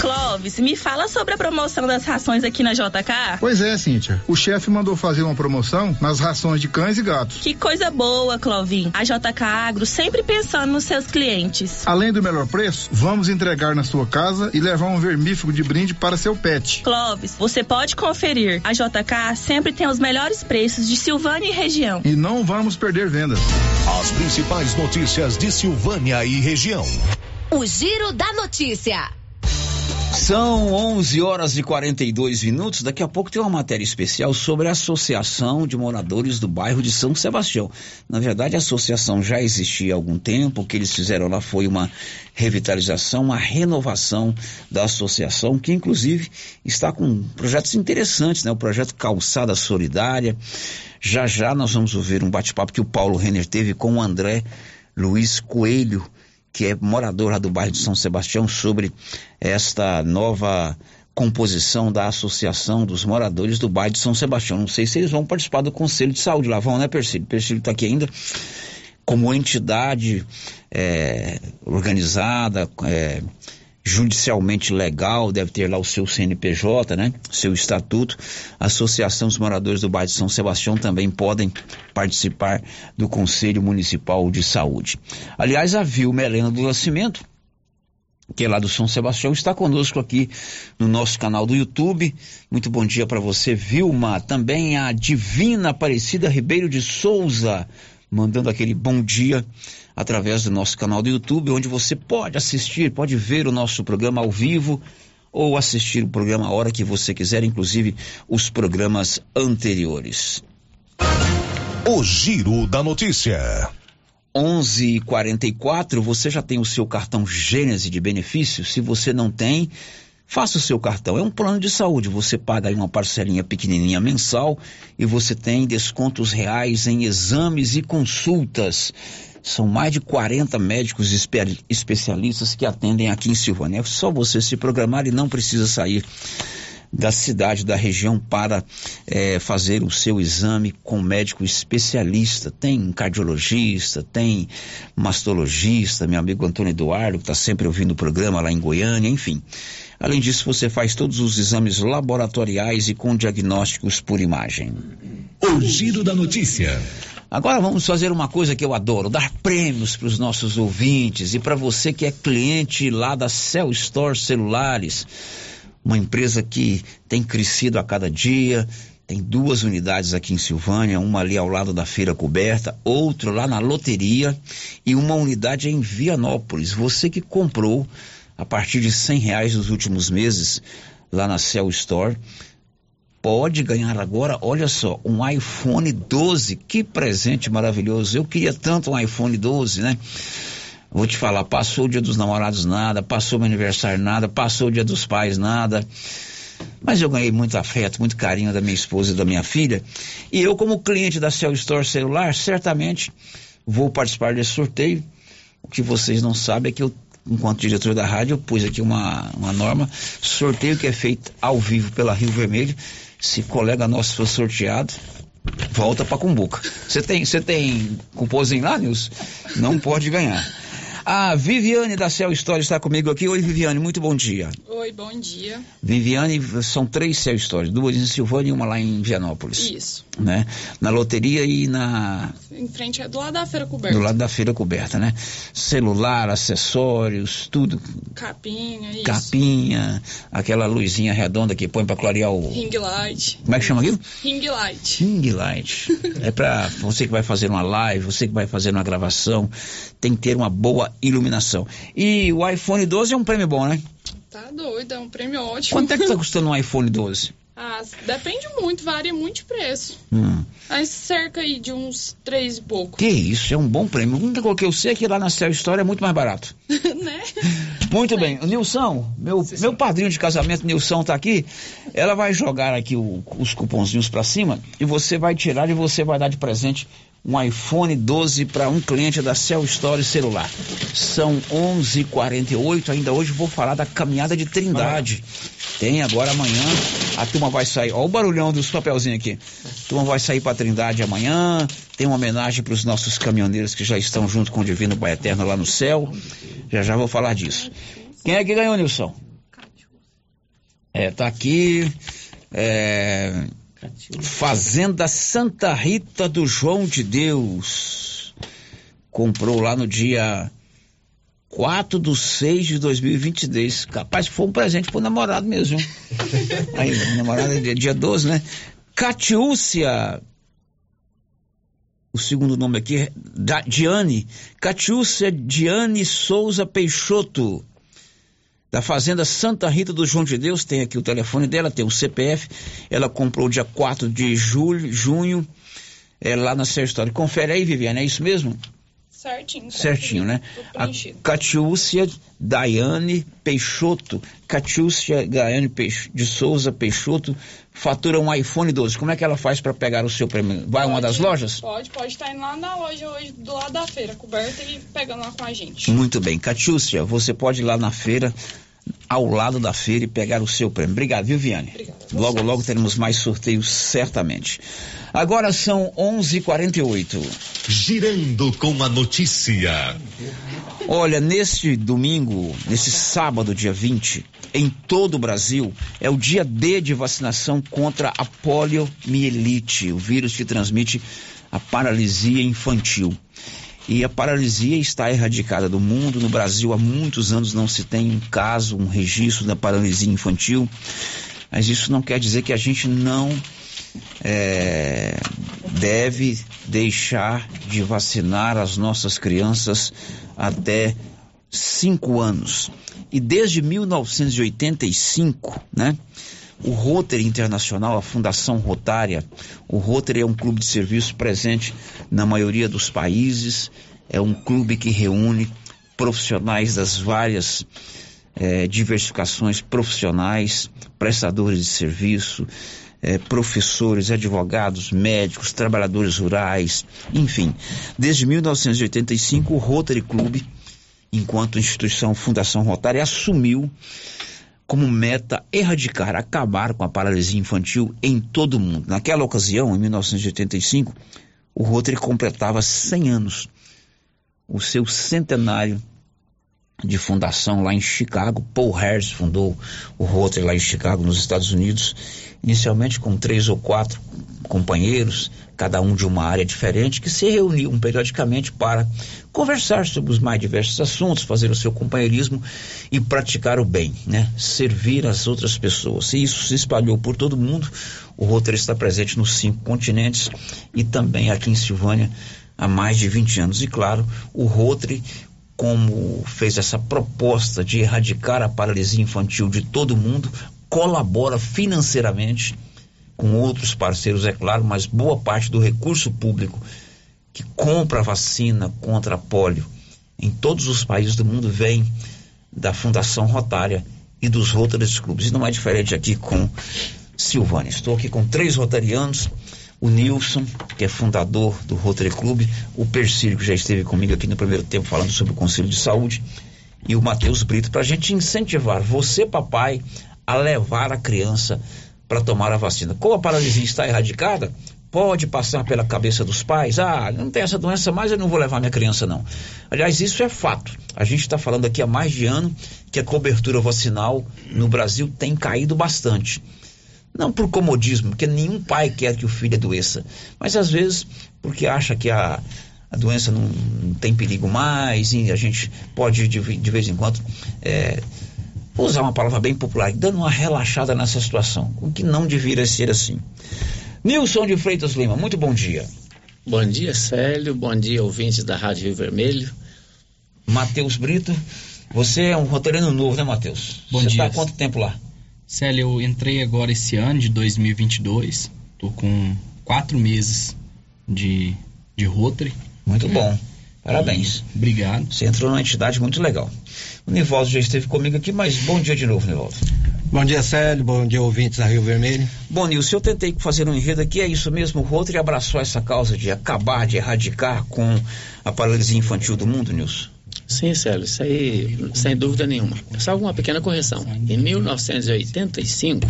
Clóvis, me fala sobre a promoção das rações aqui na JK. Pois é, Cíntia. O chefe mandou fazer uma promoção nas rações de cães e gatos. Que coisa boa, Clovin. A JK Agro sempre pensando nos seus clientes. Além do melhor preço, vamos entregar na sua casa e levar um vermífugo de brinde para seu pet. Clóvis, você pode conferir. A JK sempre tem os melhores preços de Silvânia e região. E não vamos perder vendas. As principais notícias de Silvânia e região. O Giro da Notícia. São 11 horas e 42 minutos. Daqui a pouco tem uma matéria especial sobre a Associação de Moradores do Bairro de São Sebastião. Na verdade, a associação já existia há algum tempo. O que eles fizeram lá foi uma revitalização, uma renovação da associação, que inclusive está com projetos interessantes, né? O projeto Calçada Solidária. Já já nós vamos ouvir um bate-papo que o Paulo Renner teve com o André Luiz Coelho que é morador lá do bairro de São Sebastião, sobre esta nova composição da Associação dos Moradores do Bairro de São Sebastião. Não sei se eles vão participar do Conselho de Saúde lá, vão, né, Persílio? Persílio está aqui ainda como entidade é, organizada, é, judicialmente legal, deve ter lá o seu CNPJ, né? Seu estatuto. Associação dos Moradores do Bairro de São Sebastião também podem participar do Conselho Municipal de Saúde. Aliás, a Vilma Helena do Nascimento, que é lá do São Sebastião, está conosco aqui no nosso canal do YouTube. Muito bom dia para você, Vilma. Também a Divina Aparecida Ribeiro de Souza, mandando aquele bom dia através do nosso canal do YouTube, onde você pode assistir, pode ver o nosso programa ao vivo ou assistir o programa a hora que você quiser, inclusive os programas anteriores. O Giro da Notícia. 11:44. Você já tem o seu cartão Gênese de benefícios? Se você não tem, faça o seu cartão. É um plano de saúde. Você paga aí uma parcelinha pequenininha mensal e você tem descontos reais em exames e consultas. São mais de 40 médicos espe especialistas que atendem aqui em Silvânia. É só você se programar e não precisa sair da cidade, da região, para é, fazer o seu exame com médico especialista. Tem cardiologista, tem mastologista, meu amigo Antônio Eduardo, que está sempre ouvindo o programa lá em Goiânia, enfim. Além disso, você faz todos os exames laboratoriais e com diagnósticos por imagem. O Giro da Notícia. Agora vamos fazer uma coisa que eu adoro, dar prêmios para os nossos ouvintes e para você que é cliente lá da Cell Store Celulares, uma empresa que tem crescido a cada dia, tem duas unidades aqui em Silvânia, uma ali ao lado da feira coberta, outra lá na loteria e uma unidade em Vianópolis. Você que comprou a partir de cem reais nos últimos meses lá na Cell Store, pode ganhar agora, olha só, um iPhone 12. Que presente maravilhoso. Eu queria tanto um iPhone 12, né? Vou te falar, passou o dia dos namorados nada, passou meu aniversário nada, passou o dia dos pais nada. Mas eu ganhei muito afeto, muito carinho da minha esposa e da minha filha. E eu, como cliente da Cell Store Celular, certamente vou participar desse sorteio. O que vocês não sabem é que eu, enquanto diretor da rádio, eu pus aqui uma, uma norma, sorteio que é feito ao vivo pela Rio Vermelho. Se colega nosso for sorteado, volta para Cumbuca. Você tem, você tem cupomzinho lá, Nilson? Não pode ganhar. A Viviane da Cell Story está comigo aqui. Oi, Viviane, muito bom dia. Oi, bom dia. Viviane, são três Cell Stories, duas em Silvânia e uma lá em Vianópolis. Isso. Né? Na loteria e na. Em frente, do lado da feira coberta. Do lado da feira coberta, né? Celular, acessórios, tudo. Capinha, isso. Capinha, aquela luzinha redonda que põe para clarear o. Ring light. Como é que chama aquilo? Ring light. Ring light. é para você que vai fazer uma live, você que vai fazer uma gravação, tem que ter uma boa iluminação. E o iPhone 12 é um prêmio bom, né? Tá doido, é um prêmio ótimo. Quanto é que tá custando um iPhone 12? Ah, depende muito, varia muito de preço. Hum. Mas cerca aí de uns três e pouco. Que isso, é um bom prêmio. Único que eu sei que lá na Cell Store é muito mais barato. né? Muito bem. O Nilson, meu, meu padrinho de casamento, Nilson, tá aqui. Ela vai jogar aqui o- os cupomzinhos pra cima e você vai tirar e você vai dar de presente um iPhone 12 para um cliente da Cell Store celular. São 11:48. Ainda hoje vou falar da caminhada de Trindade. Tem agora amanhã. A turma vai sair. Olha o barulhão dos papelzinhos aqui. A turma vai sair para Trindade amanhã. Tem uma homenagem para os nossos caminhoneiros que já estão junto com o Divino Pai Eterno lá no céu. Já já vou falar disso. Quem é que ganhou, Nilson? É, tá aqui. É, Fazenda Santa Rita do João de Deus. Comprou lá no dia 4 de 6 de 2022. Capaz foi um presente pro namorado mesmo. Aí, namorado é dia 12, né? Catiúcia. O segundo nome aqui é da Diane. Catiúcia Diane Souza Peixoto da Fazenda Santa Rita do João de Deus, tem aqui o telefone dela, tem o CPF. Ela comprou dia 4 de julho, junho, é, lá na Sérgio História. Confere aí, Viviane, é isso mesmo? Certinho. Certinho, né? A. Catiúcia Daiane Peixoto. Catiúcia Daiane Peix... de Souza Peixoto fatura um iPhone 12. Como é que ela faz para pegar o seu prêmio? Vai a uma das lojas? Pode, pode estar indo lá na loja hoje, do lado da feira coberta e pegando lá com a gente. Muito bem. Catiúcia, você pode ir lá na feira, ao lado da feira e pegar o seu prêmio. Obrigado, viu, Viane? Logo, logo teremos mais sorteios, certamente. Agora são 11:48. Girando com a notícia. Olha, neste domingo, nesse sábado, dia 20, em todo o Brasil, é o dia D de vacinação contra a poliomielite, o vírus que transmite a paralisia infantil. E a paralisia está erradicada do mundo. No Brasil, há muitos anos não se tem um caso, um registro da paralisia infantil. Mas isso não quer dizer que a gente não é, deve deixar de vacinar as nossas crianças até 5 anos. E desde 1985, né? O Rotary Internacional, a Fundação Rotária, o Rotary é um clube de serviço presente na maioria dos países, é um clube que reúne profissionais das várias eh, diversificações profissionais, prestadores de serviço, eh, professores, advogados, médicos, trabalhadores rurais, enfim. Desde 1985, o Rotary Clube, enquanto instituição Fundação Rotária, assumiu como meta erradicar, acabar com a paralisia infantil em todo o mundo. Naquela ocasião, em 1985, o Rotary completava 100 anos, o seu centenário de fundação lá em Chicago. Paul Harris fundou o Rotary lá em Chicago, nos Estados Unidos, inicialmente com três ou quatro companheiros, cada um de uma área diferente, que se reuniam periodicamente para conversar sobre os mais diversos assuntos, fazer o seu companheirismo e praticar o bem, né? Servir as outras pessoas. E isso se espalhou por todo mundo. O Rotary está presente nos cinco continentes e também aqui em Silvânia há mais de 20 anos. E claro, o Rotary como fez essa proposta de erradicar a paralisia infantil de todo mundo, colabora financeiramente com outros parceiros, é claro, mas boa parte do recurso público que compra a vacina contra a polio em todos os países do mundo vem da Fundação Rotária e dos Rotary Clubes. E não é diferente aqui com Silvânia. Estou aqui com três rotarianos, o Nilson, que é fundador do Rotary Club, o Persílio, que já esteve comigo aqui no primeiro tempo falando sobre o Conselho de Saúde, e o Matheus Brito, para a gente incentivar você, papai, a levar a criança para tomar a vacina. Como a paralisia está erradicada, pode passar pela cabeça dos pais, ah, não tem essa doença mais, eu não vou levar minha criança não. Aliás, isso é fato. A gente está falando aqui há mais de ano que a cobertura vacinal no Brasil tem caído bastante. Não por comodismo, porque nenhum pai quer que o filho adoeça, mas às vezes porque acha que a, a doença não, não tem perigo mais e a gente pode de, de vez em quando é, vou usar uma palavra bem popular, dando uma relaxada nessa situação, o que não deveria ser assim. Nilson de Freitas Lima, muito bom dia. Bom dia, Célio. Bom dia, ouvintes da Rádio Rio Vermelho. Matheus Brito, você é um roteirino novo, né, Matheus? Bom você dia. está há quanto tempo lá? Célio, eu entrei agora esse ano de 2022. Tô com quatro meses de, de Rotary. Muito bom. Parabéns. E, obrigado. Você entrou numa entidade muito legal. O Nivaldo já esteve comigo aqui, mas bom dia de novo, Nivaldo. Bom dia, Célio. Bom dia, ouvintes da Rio Vermelho. Bom, Nilson, eu tentei fazer um enredo aqui, é isso mesmo. O Rotary abraçou essa causa de acabar, de erradicar com a paralisia infantil do mundo, Nilson? Sim, Célio, isso aí sem dúvida nenhuma. Só uma pequena correção. Em 1985,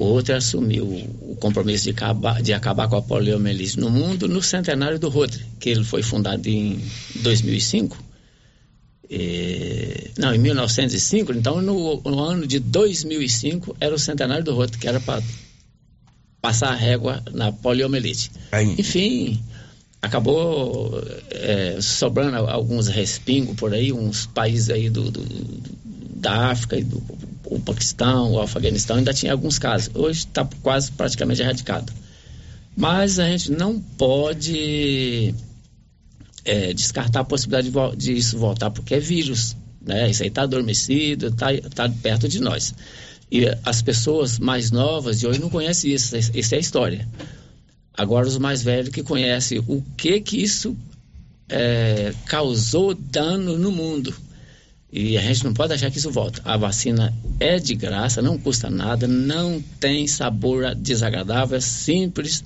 o Rotary assumiu o compromisso de acabar, de acabar com a poliomielite no mundo no centenário do Rotary, que ele foi fundado em 2005. E, não, em 1905, então no, no, ano de 2005 era o centenário do Rotary, que era para passar a régua na poliomielite. Aí. Enfim, acabou é, sobrando alguns respingos por aí, uns países aí do, do da África e do o Paquistão, o Afeganistão, ainda tinha alguns casos. Hoje está quase praticamente erradicado. Mas a gente não pode é, descartar a possibilidade de, de, isso voltar, porque é vírus, né? Isso aí está adormecido, está tá perto de nós. E as pessoas mais novas de hoje não conhecem isso, isso é a história. Agora os mais velhos que conhecem o que que isso é, causou dano no mundo. E a gente não pode achar que isso volta. A vacina é de graça, não custa nada, não tem sabor desagradável, é simples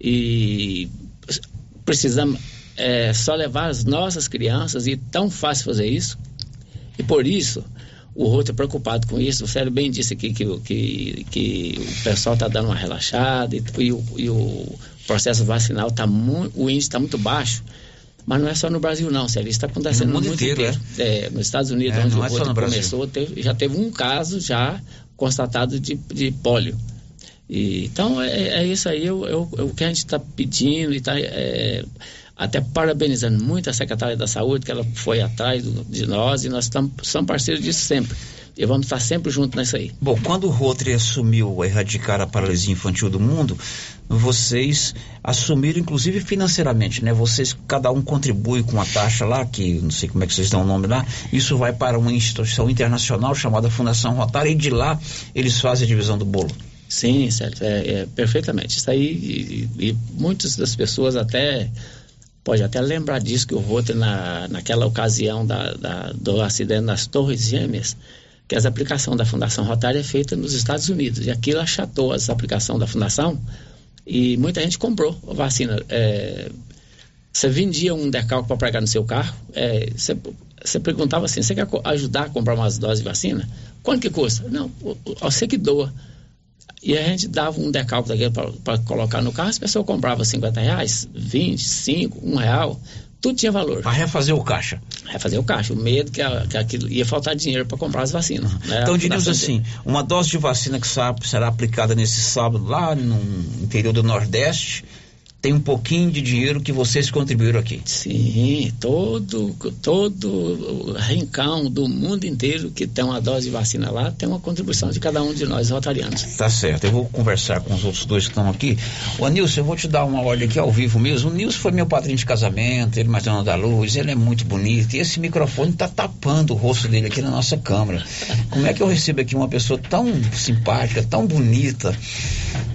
e precisamos é, só levar as nossas crianças e tão fácil fazer isso. E por isso, o Roto é preocupado com isso. O Célio bem disse aqui que, que, que o pessoal está dando uma relaxada e, e, o, e o processo vacinal está muito, o índice está muito baixo. Mas não é só no Brasil, não, Célio. Isso está acontecendo no mundo mundo inteiro. inteiro. É, nos Estados Unidos, É, onde o é no Brasil. começou, teve- já teve um caso já constatado de, de pólio. E, então, é, é isso aí, o que a gente está pedindo e está até parabenizando muito a secretária da Saúde, que ela foi atrás do- de nós e nós estamos, somos parceiros disso sempre. E vamos estar sempre juntos nessa aí. Bom, quando o Rotary assumiu erradicar a paralisia infantil do mundo, vocês assumiram inclusive financeiramente, né? Vocês, cada um contribui com uma taxa lá, que não sei como é que vocês dão o nome lá, isso vai para uma instituição internacional chamada Fundação Rotária e de lá eles fazem a divisão do bolo. Sim, certo, é, é, perfeitamente. Isso aí, e, e muitas das pessoas até pode até lembrar disso, que o Rotary, na, naquela ocasião da, da- do acidente nas Torres Gêmeas, que as aplicações da Fundação Rotária é feita nos Estados Unidos. E aquilo achatou as aplicações da Fundação e muita gente comprou a vacina. É, você vendia um decalque para pregar no seu carro, é, você, você perguntava assim, você quer ajudar a comprar umas doses de vacina? Quanto que custa? Não, você que doa. E a gente dava um decalque daquele para colocar no carro, as pessoas compravam 50 reais, 20, 5, 1 real, tudo tinha valor. Para refazer o caixa. Vai fazer o caixa. O medo que, a, que aquilo ia faltar dinheiro para comprar as vacinas. né? Então, diríamos assim, uma dose de vacina que será aplicada nesse sábado lá no interior do Nordeste, tem um pouquinho de dinheiro que vocês contribuíram aqui. Sim, todo, todo rincão do mundo inteiro que tem uma dose de vacina lá tem uma contribuição de cada um de nós rotarianos. Tá certo, eu vou conversar com os outros dois que estão aqui. Ô Nilson, eu vou te dar uma olha aqui ao vivo mesmo. O Nilson foi meu padrinho de casamento, ele mais dona da luz, ele é muito bonito. E esse microfone tá tapando o rosto dele aqui na nossa câmera. Como é que eu recebo aqui uma pessoa tão simpática, tão bonita,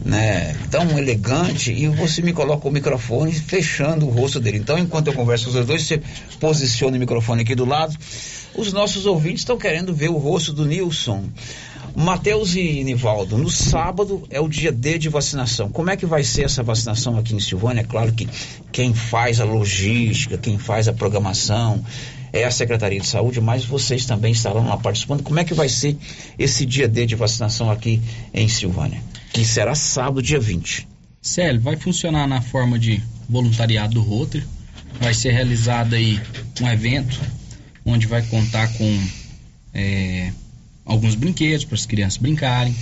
né? Tão elegante, e você me coloca o microfone fechando o rosto dele. Então, enquanto eu converso com os dois, você posiciona o microfone aqui do lado. Os nossos ouvintes estão querendo ver o rosto do Nilson. Matheus e Nivaldo, no sábado é o dia D de vacinação. Como é que vai ser essa vacinação aqui em Silvânia? É claro que quem faz a logística, quem faz a programação é a Secretaria de Saúde, mas vocês também estarão lá participando. Como é que vai ser esse dia D de vacinação aqui em Silvânia? Que será sábado, dia 20. Célio, vai funcionar na forma de voluntariado do Rotary. Vai ser realizado aí um evento onde vai contar com é, alguns brinquedos para as crianças brincarem,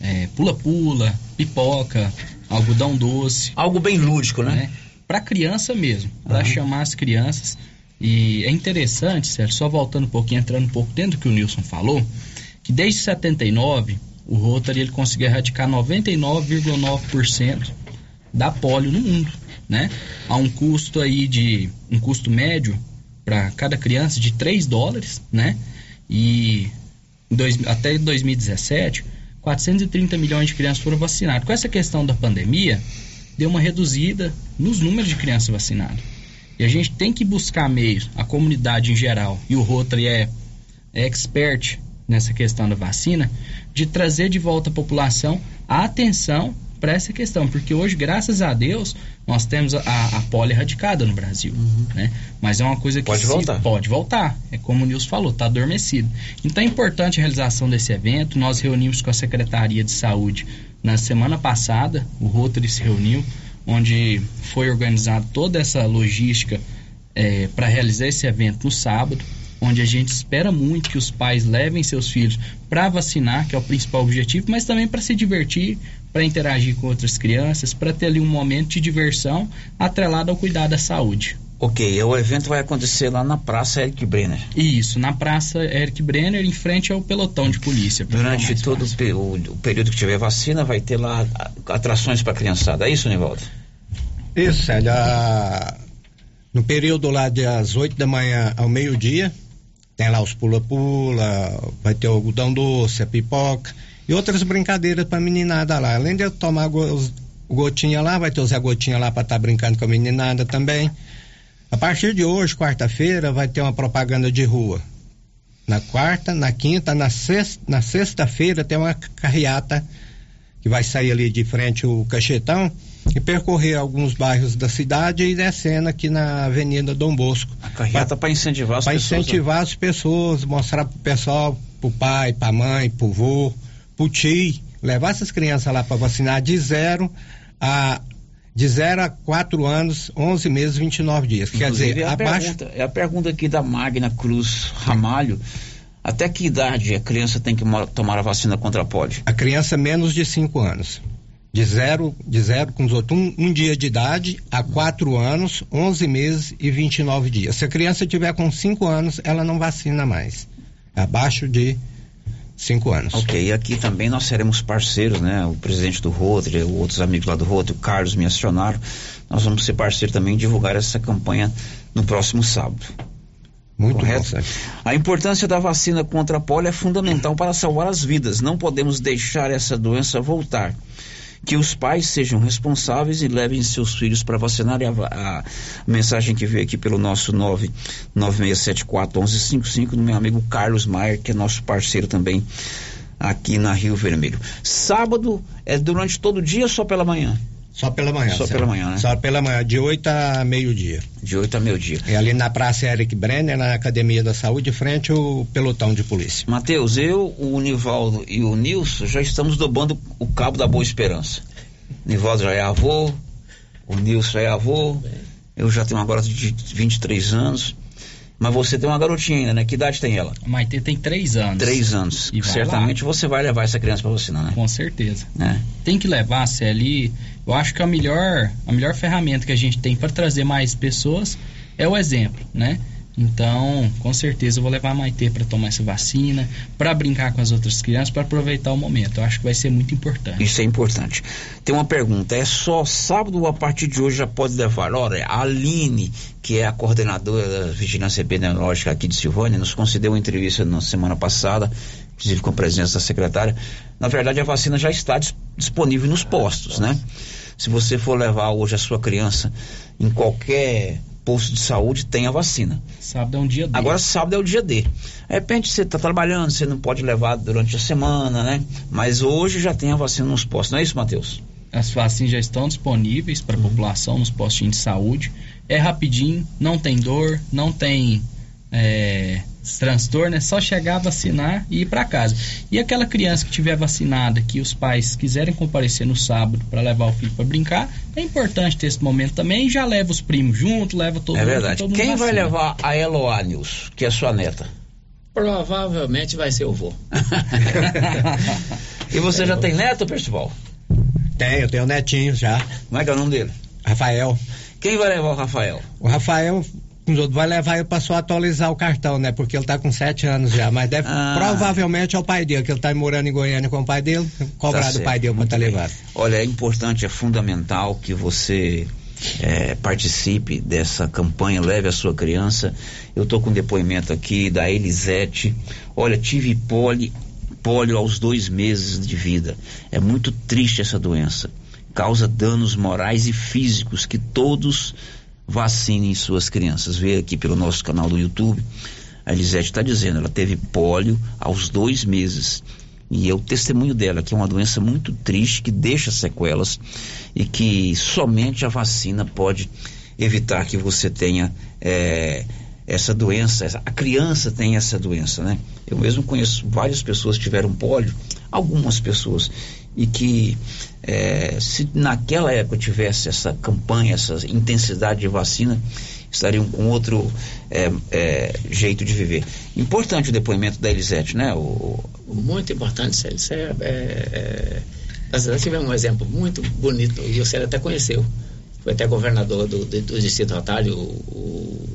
é, pula-pula, pipoca, algodão doce. Algo bem lúdico, né? Para criança mesmo, para chamar as crianças. E é interessante, Sérgio, só voltando um pouquinho, entrando um pouco dentro do que o Nilson falou, que desde 79 o Rotary ele conseguiu erradicar 99,9% da polio no mundo, né? A um custo aí de um custo médio para cada criança de 3 dólares, né? E dois, até 2017, 430 milhões de crianças foram vacinadas. Com essa questão da pandemia, deu uma reduzida nos números de crianças vacinadas. E a gente tem que buscar meios, a comunidade em geral, e o Rotary é, é expert nessa questão da vacina, de trazer de volta a população a atenção para essa questão, porque hoje, graças a Deus, nós temos a, a polio erradicada no Brasil, né? Mas é uma coisa que Pode voltar. pode voltar, é como o Nilson falou, está adormecido. Então é importante a realização desse evento, nós reunimos com a Secretaria de Saúde na semana passada, o Rotary se reuniu, onde foi organizada toda essa logística para realizar esse evento no sábado, onde a gente espera muito que os pais levem seus filhos para vacinar, que é o principal objetivo, mas também para se divertir, para interagir com outras crianças, para ter ali um momento de diversão atrelado ao cuidado da saúde. Ok, o evento vai acontecer lá na Praça Eric Brenner. Isso, na Praça Eric Brenner, em frente ao pelotão de polícia. Durante todo o, o- período que tiver vacina, vai ter lá a- atrações para criançada. É isso, Nivaldo? Isso, Célio. a- No período lá das 8 da manhã ao meio-dia, tem lá os pula-pula, vai ter o algodão doce, a pipoca e outras brincadeiras pra meninada lá. Além de eu tomar gotinha lá, vai ter o Zé Gotinha lá pra estar brincando com a meninada também. A partir de hoje, quarta-feira, vai ter uma propaganda de rua. Na quarta, na quinta, na sexta, na sexta-feira tem uma carreata que vai sair ali de frente o Cachetão e percorrer alguns bairros da cidade e descendo aqui na Avenida Dom Bosco. A carreata para incentivar as pra pessoas, né? incentivar as pessoas, mostrar pro pessoal, pro pai, pra mãe, pro vô, pro tio, levar essas crianças lá para vacinar de zero a de 0 a 4 anos, 11 meses, 29 dias. Quer Inclusive, dizer, é a, abaixo pergunta, é a pergunta aqui da Magna Cruz Ramalho. Até que idade a criança tem que tomar a vacina contra a polio? A criança menos de 5 anos. De zero, de zero com os outros, um, um dia de idade a 4 anos, 11 meses e 29 dias. Se a criança tiver com 5 anos, ela não vacina mais. Abaixo de 5 anos. Ok, e aqui também nós seremos parceiros, né? O presidente do Rotary, outros amigos lá do Rotary, o Carlos me acionaram. Nós vamos ser parceiros também e divulgar essa campanha no próximo sábado. Muito Correto? bom. A importância da vacina contra a polio é fundamental para salvar as vidas. Não podemos deixar essa doença voltar. Que os pais sejam responsáveis e levem seus filhos para vacinar. E a, a mensagem que veio aqui pelo nosso 996741155 do meu amigo Carlos Maier, que é nosso parceiro também aqui na Rio Vermelho. Sábado é durante todo o dia ou só pela manhã? Só pela manhã. Só pela manhã, né? Só pela manhã, de 8 a meio-dia. De 8 a meio-dia. É ali na Praça Eric Brenner, na Academia da Saúde, frente ao pelotão de polícia. Matheus, eu, o Nivaldo e o Nilson já estamos dobrando o cabo da Boa Esperança. Nivaldo já é avô, o Nilson já é avô, eu já tenho agora de 23 anos. Mas você tem uma garotinha ainda, né? Que idade tem ela? A Maitê tem três anos. Três anos. E Certamente lá. você vai levar essa criança para vacinar, né? Com certeza. É. Tem que levar a CLI. Eu acho que a melhor, a melhor ferramenta que a gente tem para trazer mais pessoas é o exemplo, né? Então, com certeza eu vou levar a Maitê para tomar essa vacina, para brincar com as outras crianças, para aproveitar o momento. Eu acho que vai ser muito importante. Isso é importante. Tem uma pergunta: é só sábado ou a partir de hoje já pode levar? Olha, a Aline, que é a coordenadora da Vigilância Epidemiológica aqui de Silvânia, nos concedeu uma entrevista na semana passada, inclusive com a presença da secretária. Na verdade, a vacina já está dis- disponível nos postos, né? Se você for levar hoje a sua criança em qualquer posto de saúde, tem a vacina. Sábado é um dia D. Agora sábado é o dia D. De repente você está trabalhando, você não pode levar durante a semana, né? Mas hoje já tem a vacina nos postos, não é isso, Matheus? As vacinas já estão disponíveis para a população nos postinhos de saúde. É rapidinho, não tem dor, não tem é, transtorno, é só chegar, vacinar e ir para casa. E aquela criança que tiver vacinada, que os pais quiserem comparecer no sábado para levar o filho para brincar, é importante ter esse momento também. E já leva os primos junto, leva todo é mundo. verdade. todo mundo Quem vai levar a Eloá News, que é sua neta? Provavelmente vai ser o vô. E você já tem neto, Percival? Tenho, tenho netinho já. Como é que é o nome dele? Rafael. Quem vai levar o Rafael? O Rafael, vai levar ele pra só atualizar o cartão, né? Porque ele tá com sete anos já, mas deve, Ah. provavelmente é o pai dele, que ele tá morando em Goiânia com o pai dele, cobrar Tá do pai dele pra muito tá bem. levando. Olha, é importante, é fundamental que você eh, participe dessa campanha, leve a sua criança. Eu estou com um depoimento aqui da Elisete. Olha, tive poli, pólio aos dois meses de vida. É muito triste essa doença. Causa danos morais e físicos que todos vacinem suas crianças. Vê aqui pelo nosso canal do YouTube. A Elisete está dizendo, ela teve pólio aos dois meses. E é o testemunho dela, que é uma doença muito triste, que deixa sequelas e que somente a vacina pode evitar que você tenha eh, essa doença, essa- a criança tem essa doença, né? Eu mesmo conheço várias pessoas que tiveram pólio, algumas pessoas, e que eh, se naquela época tivesse essa campanha, essa intensidade de vacina, estariam com outro eh, eh, jeito de viver. Importante o depoimento da Elisete, né? O, Muito importante, Célio. Isso é, é, é... Nós nós tivemos um exemplo muito bonito, e o Célio até conheceu. Foi até governador do, do, do Distrito Rotário, o, o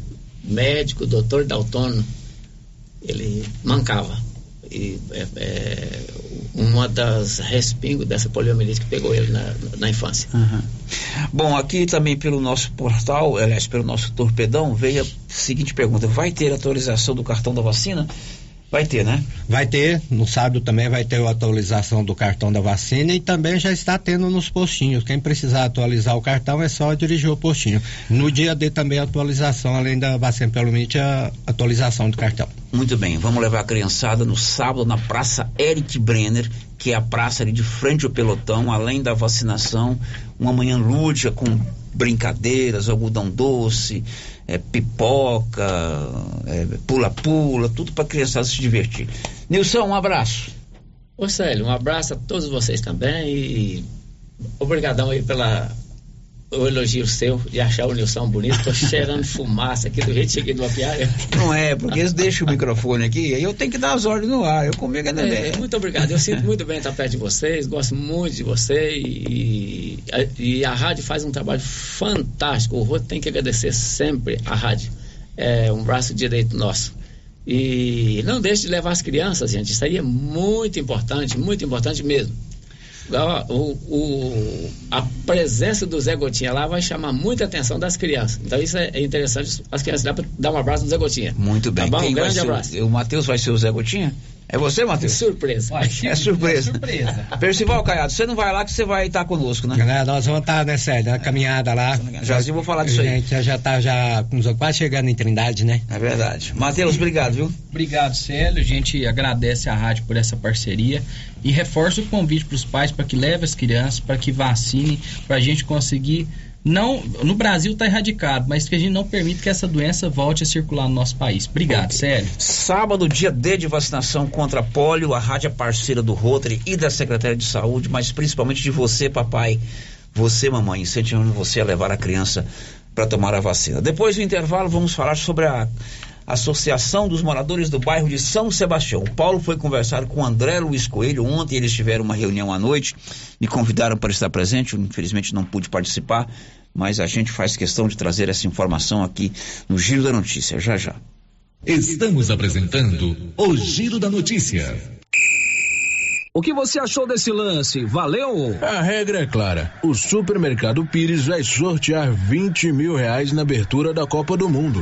médico, o doutor Daltono, ele mancava. E é, é, uma das respingos dessa poliomielite que pegou ele na, na infância. Bom, aqui também pelo nosso portal, aliás, pelo nosso torpedão, veio a seguinte pergunta: vai ter atualização do cartão da vacina? Vai ter, né? Vai ter, no sábado também vai ter a atualização do cartão da vacina e também já está tendo nos postinhos. Quem precisar atualizar o cartão é só dirigir o postinho. No dia D também a atualização, além da vacina pelo MIT, a atualização do cartão. Muito bem, vamos levar a criançada no sábado na Praça Eric Brenner, que é a praça ali de frente ao pelotão, além da vacinação, uma manhã lúdica com brincadeiras, algodão doce, é, pipoca, é, pula-pula, tudo para a criançada se divertir. Nilson, um abraço. Ô Célio, um abraço a todos vocês também e obrigadão aí pela o elogio seu de achar o Nilson bonito. Tô cheirando fumaça aqui do jeito que cheguei do Apiária. Não é, porque eles deixam o microfone aqui, aí eu tenho que dar as ordens no ar. Eu comigo ainda É, muito obrigado. Eu sinto muito bem estar perto de vocês, gosto muito de vocês e, e a rádio faz um trabalho fantástico. O Rô tem que agradecer sempre a rádio. É um braço direito nosso. E não deixe de levar as crianças, gente. Isso aí é muito importante, muito importante mesmo. Ó, O, o- a presença do Zé Gotinha lá vai chamar muita atenção das crianças. Então isso é é interessante. As crianças dá para dar um abraço no Zé Gotinha. Muito bem. Tá bom? Um grande ser o- abraço. O, Matheus vai ser o Zé Gotinha? É você, Matheus? Surpresa. É surpresa. surpresa. Percival Caiado, você não vai lá que você vai estar conosco, né? Né, Nós vamos estar, né, Sérgio, na caminhada lá. Já vou falar disso aí. A gente já está já quase chegando em Trindade, né? É verdade. Matheus, obrigado, viu? Obrigado, Célio. A gente agradece a rádio por essa parceria e reforça o convite para os pais para que levem as crianças, para que vacinem, para a gente conseguir. Não, no Brasil está erradicado, mas que a gente não permita que essa doença volte a circular no nosso país. Obrigado, Célio. Sábado, dia D de vacinação contra pólio. A rádio é parceira do Rotary e da Secretaria de Saúde, mas principalmente de você, papai. Você, mamãe, incentivando você a levar a criança para tomar a vacina. Depois do intervalo, vamos falar sobre a, Associação dos Moradores do Bairro de São Sebastião. O Paulo foi conversar com o André Luiz Coelho ontem, eles tiveram uma reunião à noite, me convidaram para estar presente, eu, infelizmente não pude participar, mas a gente faz questão de trazer essa informação aqui no Giro da Notícia, já já. Estamos apresentando o Giro da Notícia. O que você achou desse lance? Valeu? A regra é clara. O supermercado Pires vai sortear 20 mil reais na abertura da Copa do Mundo.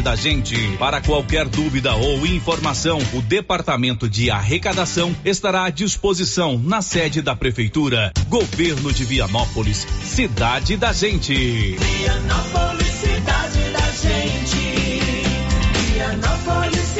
da gente. Para qualquer dúvida ou informação, o Departamento de Arrecadação estará à disposição na sede da Prefeitura. Governo de Vianópolis, cidade da gente. Vianópolis, cidade da gente. Vianópolis,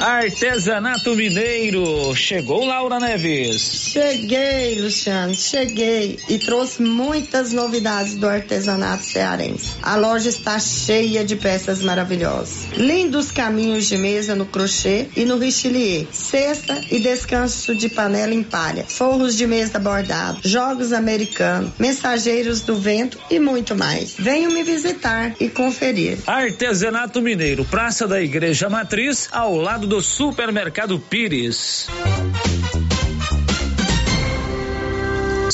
Artesanato Mineiro. Chegou Laura Neves. Cheguei, Luciano, cheguei e trouxe muitas novidades do artesanato cearense. A loja está cheia de peças maravilhosas. Lindos caminhos de mesa no crochê e no richelieu. Cesta e descanso de panela em palha. Forros de mesa bordado. Jogos americanos. Mensageiros do vento e muito mais. Venham me visitar e conferir. Artesanato Mineiro, Praça da Igreja Matriz, ao lado do Supermercado Pires.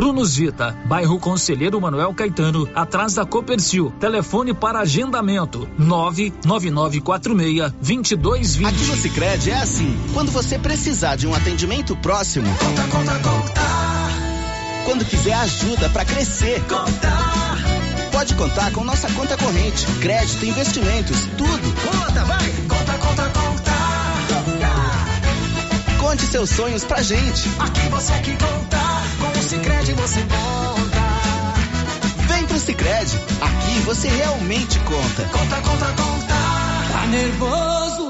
Prunus Vita, bairro Conselheiro Manuel Caetano, atrás da Copercil. Telefone para agendamento: 99946 Aqui no Sicredi é assim. Quando você precisar de um atendimento próximo, Conta, conta, conta. quando quiser ajuda para crescer, Conta. pode contar com nossa conta corrente, crédito, investimentos, tudo. Conta, vai. Conte seus sonhos pra gente. Aqui você que conta. Com o Cicred você conta. Vem pro Sicredi. Aqui você realmente conta. Conta, conta, conta. Tá nervoso?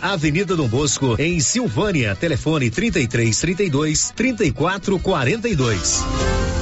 Avenida Dom Bosco, em Silvânia. Telefone 33 32 34 42.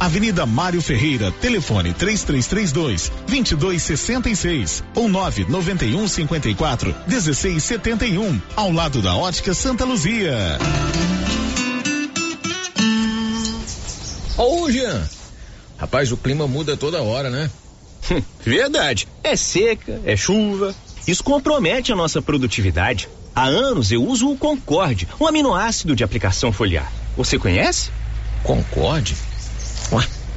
Avenida Mário Ferreira, telefone 3332 2266 ou 991 54 1671, ao lado da Ótica Santa Luzia. Ô, Jean, rapaz, o clima muda toda hora, né? Verdade. É seca, é chuva. Isso compromete a nossa produtividade. Há anos eu uso o Concorde, um aminoácido de aplicação foliar. Você conhece? Concorde?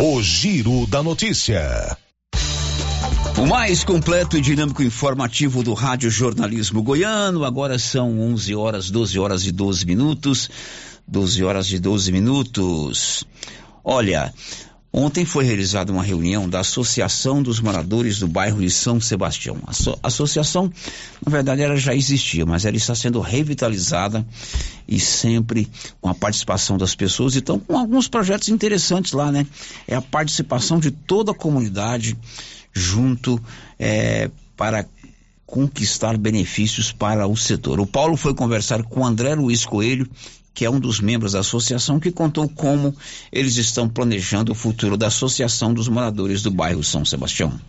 O Giro da Notícia. O mais completo e dinâmico informativo do Rádio Jornalismo Goiano. Agora são 11 horas, 12 horas e 12 minutos. 12 horas e 12 minutos. Olha, Ontem foi realizada uma reunião da Associação dos Moradores do Bairro de São Sebastião. A so associação, na verdade, ela já existia, mas ela está sendo revitalizada e sempre com a participação das pessoas. Então, com alguns projetos interessantes lá, né? É a participação de toda a comunidade junto é, para conquistar benefícios para o setor. O Paulo foi conversar com André Luiz Coelho, que é um dos membros da associação, que contou como eles estão planejando o futuro da Associação dos Moradores do Bairro São Sebastião.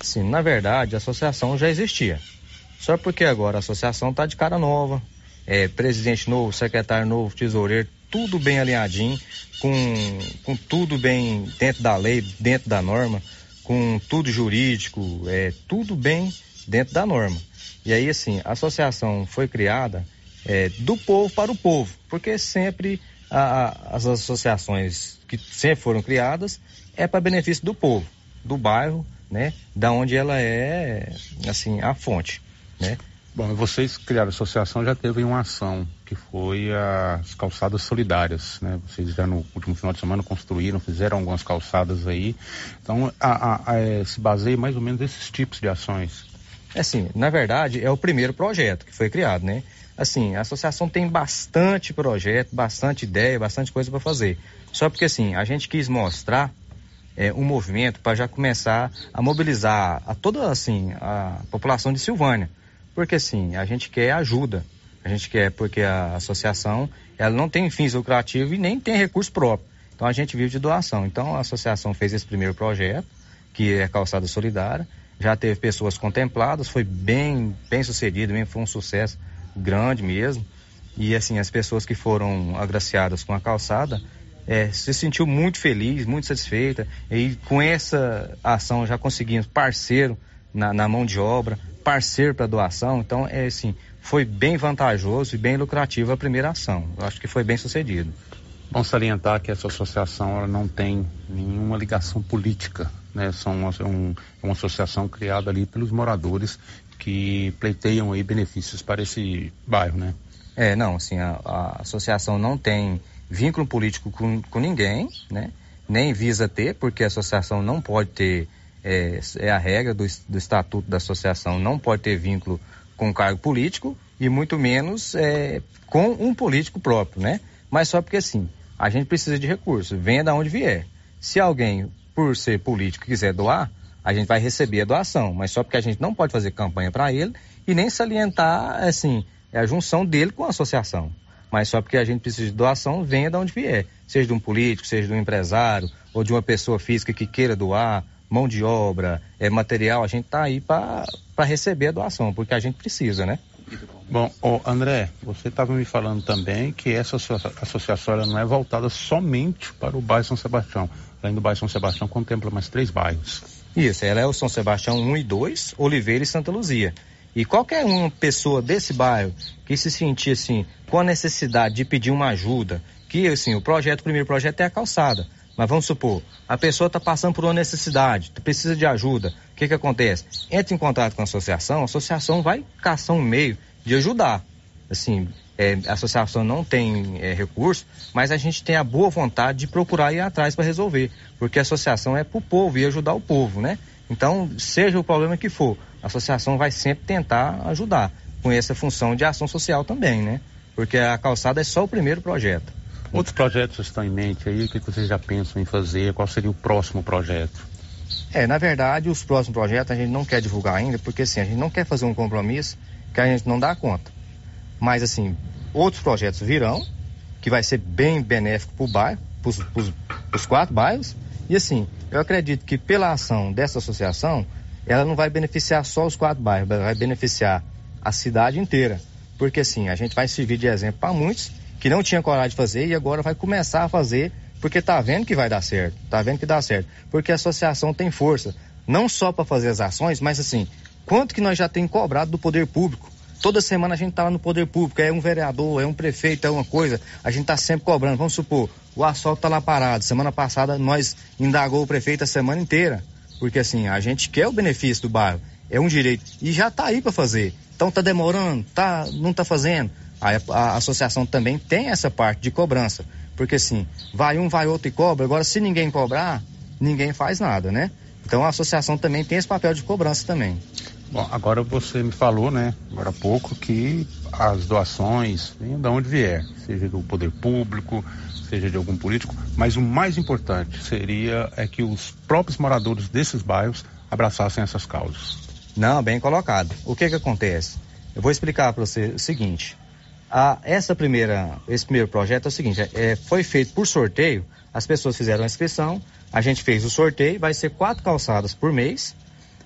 Sim, na verdade, a associação já existia. Só porque agora a associação está de cara nova, é, presidente novo, secretário novo, tesoureiro, tudo bem alinhadinho, com, com tudo bem dentro da lei, dentro da norma, com tudo jurídico, é, tudo bem dentro da norma. E aí, assim, a associação foi criada é, do povo para o povo, porque sempre a, a, as associações que sempre foram criadas é para benefício do povo, do bairro, né, da onde ela é, assim, a fonte, né. Bom, vocês criaram a associação, já teve uma ação que foi as calçadas solidárias, né? Vocês já no último final de semana construíram, fizeram algumas calçadas aí. Então, a, a, a, é, se baseia mais ou menos nesses tipos de ações. É assim, na verdade, é o primeiro projeto que foi criado, né? Assim, a associação tem bastante projeto, bastante ideia, bastante coisa para fazer. Só porque assim, a gente quis mostrar é, um movimento para já começar a mobilizar a toda assim a população de Silvânia, Porque assim, a gente quer ajuda. A gente quer porque a associação ela não tem fins lucrativos e nem tem recurso próprio. Então a gente vive de doação. Então a associação fez esse primeiro projeto, que é Calçada Solidária. Já teve pessoas contempladas, foi bem, bem sucedido, mesmo, foi um sucesso grande mesmo. E assim, as pessoas que foram agraciadas com a calçada é, se sentiu muito feliz, muito satisfeita. E com essa ação já conseguimos parceiro na, na mão de obra, parceiro para doação. Então, é assim, foi bem vantajoso e bem lucrativo a primeira ação. Eu acho que foi bem sucedido. Bom salientar que essa associação ela não tem nenhuma ligação política, né? São uma, um, uma associação criada ali pelos moradores que pleiteiam aí benefícios para esse bairro, né? É, não, assim, a, a associação não tem vínculo político com, com ninguém, né? Nem visa ter, porque a associação não pode ter, é, é a regra do, do estatuto da associação, não pode ter vínculo com cargo político e muito menos é, com um político próprio, né? Mas só porque assim, a gente precisa de recursos, venha da onde vier. Se alguém, por ser político, quiser doar, a gente vai receber a doação, mas só porque a gente não pode fazer campanha para ele e nem salientar, assim, a junção dele com a associação. Mas só porque a gente precisa de doação, venha de onde vier. Seja de um político, seja de um empresário, ou de uma pessoa física que queira doar, mão de obra, é, material, a gente está aí para receber a doação, porque a gente precisa, né? Bom, oh, André, você estava me falando também que essa associação não é voltada somente para o bairro São Sebastião. Além do bairro São Sebastião, contempla mais três bairros. Isso, ela é o São Sebastião 1 e 2, Oliveira e Santa Luzia. E qualquer uma pessoa desse bairro que se sentir assim, com a necessidade de pedir uma ajuda, que assim, o projeto, o primeiro projeto é a calçada. Mas vamos supor, a pessoa está passando por uma necessidade, precisa de ajuda. O que, que acontece? Entra em contato com a associação, a associação vai caçar um meio de ajudar. Assim, é, a associação não tem é, recurso, mas a gente tem a boa vontade de procurar ir atrás para resolver, porque a associação é para o povo e ajudar o povo, né? Então, seja o problema que for, a associação vai sempre tentar ajudar com essa função de ação social também, né? Porque a calçada é só o primeiro projeto. Outros projetos estão em mente aí? O que vocês já pensam em fazer? Qual seria o próximo projeto? É, na verdade, os próximos projetos a gente não quer divulgar ainda, porque assim, a gente não quer fazer um compromisso que a gente não dá conta. Mas assim, outros projetos virão, que vai ser bem benéfico para o bairro, para os quatro bairros. E assim, eu acredito que pela ação dessa associação, ela não vai beneficiar só os quatro bairros, vai beneficiar a cidade inteira. Porque assim, a gente vai servir de exemplo para muitos que não tinham coragem de fazer e agora vai começar a fazer porque tá vendo que vai dar certo, tá vendo que dá certo. Porque a associação tem força, não só para fazer as ações, mas assim, quanto que nós já temos cobrado do poder público. Toda semana a gente tá lá no poder público, é um vereador, é um prefeito, é uma coisa, a gente tá sempre cobrando. Vamos supor, o asfalto tá lá parado. Semana passada nós indagou o prefeito a semana inteira. Porque assim, a gente quer o benefício do bairro, é um direito e já está aí para fazer. Então tá demorando, tá, não está fazendo. A, a, associação também tem essa parte de cobrança, porque assim, vai um, vai outro e cobra. Agora, se ninguém cobrar, ninguém faz nada, né? Então a associação também tem esse papel de cobrança também. Bom, agora você me falou, né, agora há pouco, que as doações vêm de onde vier, seja do poder público, seja de algum político, mas o mais importante seria é que os próprios moradores desses bairros abraçassem essas causas. Não, bem colocado. O que que acontece? Eu vou explicar para você o seguinte. A, essa primeira, esse primeiro projeto é o seguinte: é, foi feito por sorteio. As pessoas fizeram a inscrição, a gente fez o sorteio, vai ser quatro calçadas por mês.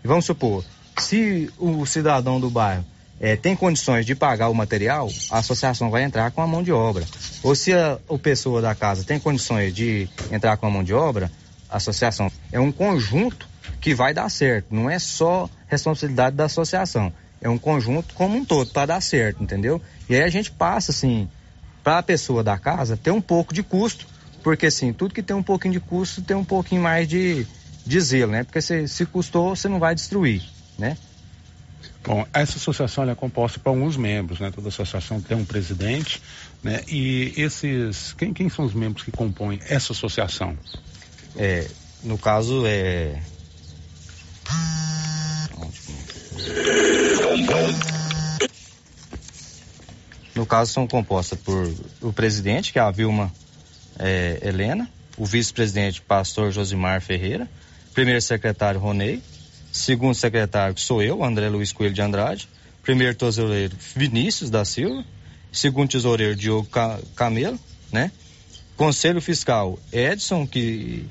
E vamos supor, se o cidadão do bairro é, tem condições de pagar o material, a associação vai entrar com a mão de obra. Ou se a, a pessoa da casa tem condições de entrar com a mão de obra, a associação é um conjunto que vai dar certo. Não é só responsabilidade da associação, é um conjunto como um todo para dar certo, entendeu? E aí a gente passa assim para a pessoa da casa ter um pouco de custo, porque assim tudo que tem um pouquinho de custo tem um pouquinho mais de, de zelo, né? Porque se, se custou você não vai destruir, né? Bom, essa associação é composta por alguns membros, né? Toda associação tem um presidente, né? E esses, quem, quem são os membros que compõem essa associação? É, no caso é no caso são compostas por o presidente, que é a Vilma é, Helena, o vice-presidente, pastor Josimar Ferreira, primeiro secretário Ronei, segundo secretário, sou eu, André Luiz Coelho de Andrade, Primeiro tesoureiro Vinícius da Silva, segundo tesoureiro Diogo Camelo, né? Conselho Fiscal Edson, que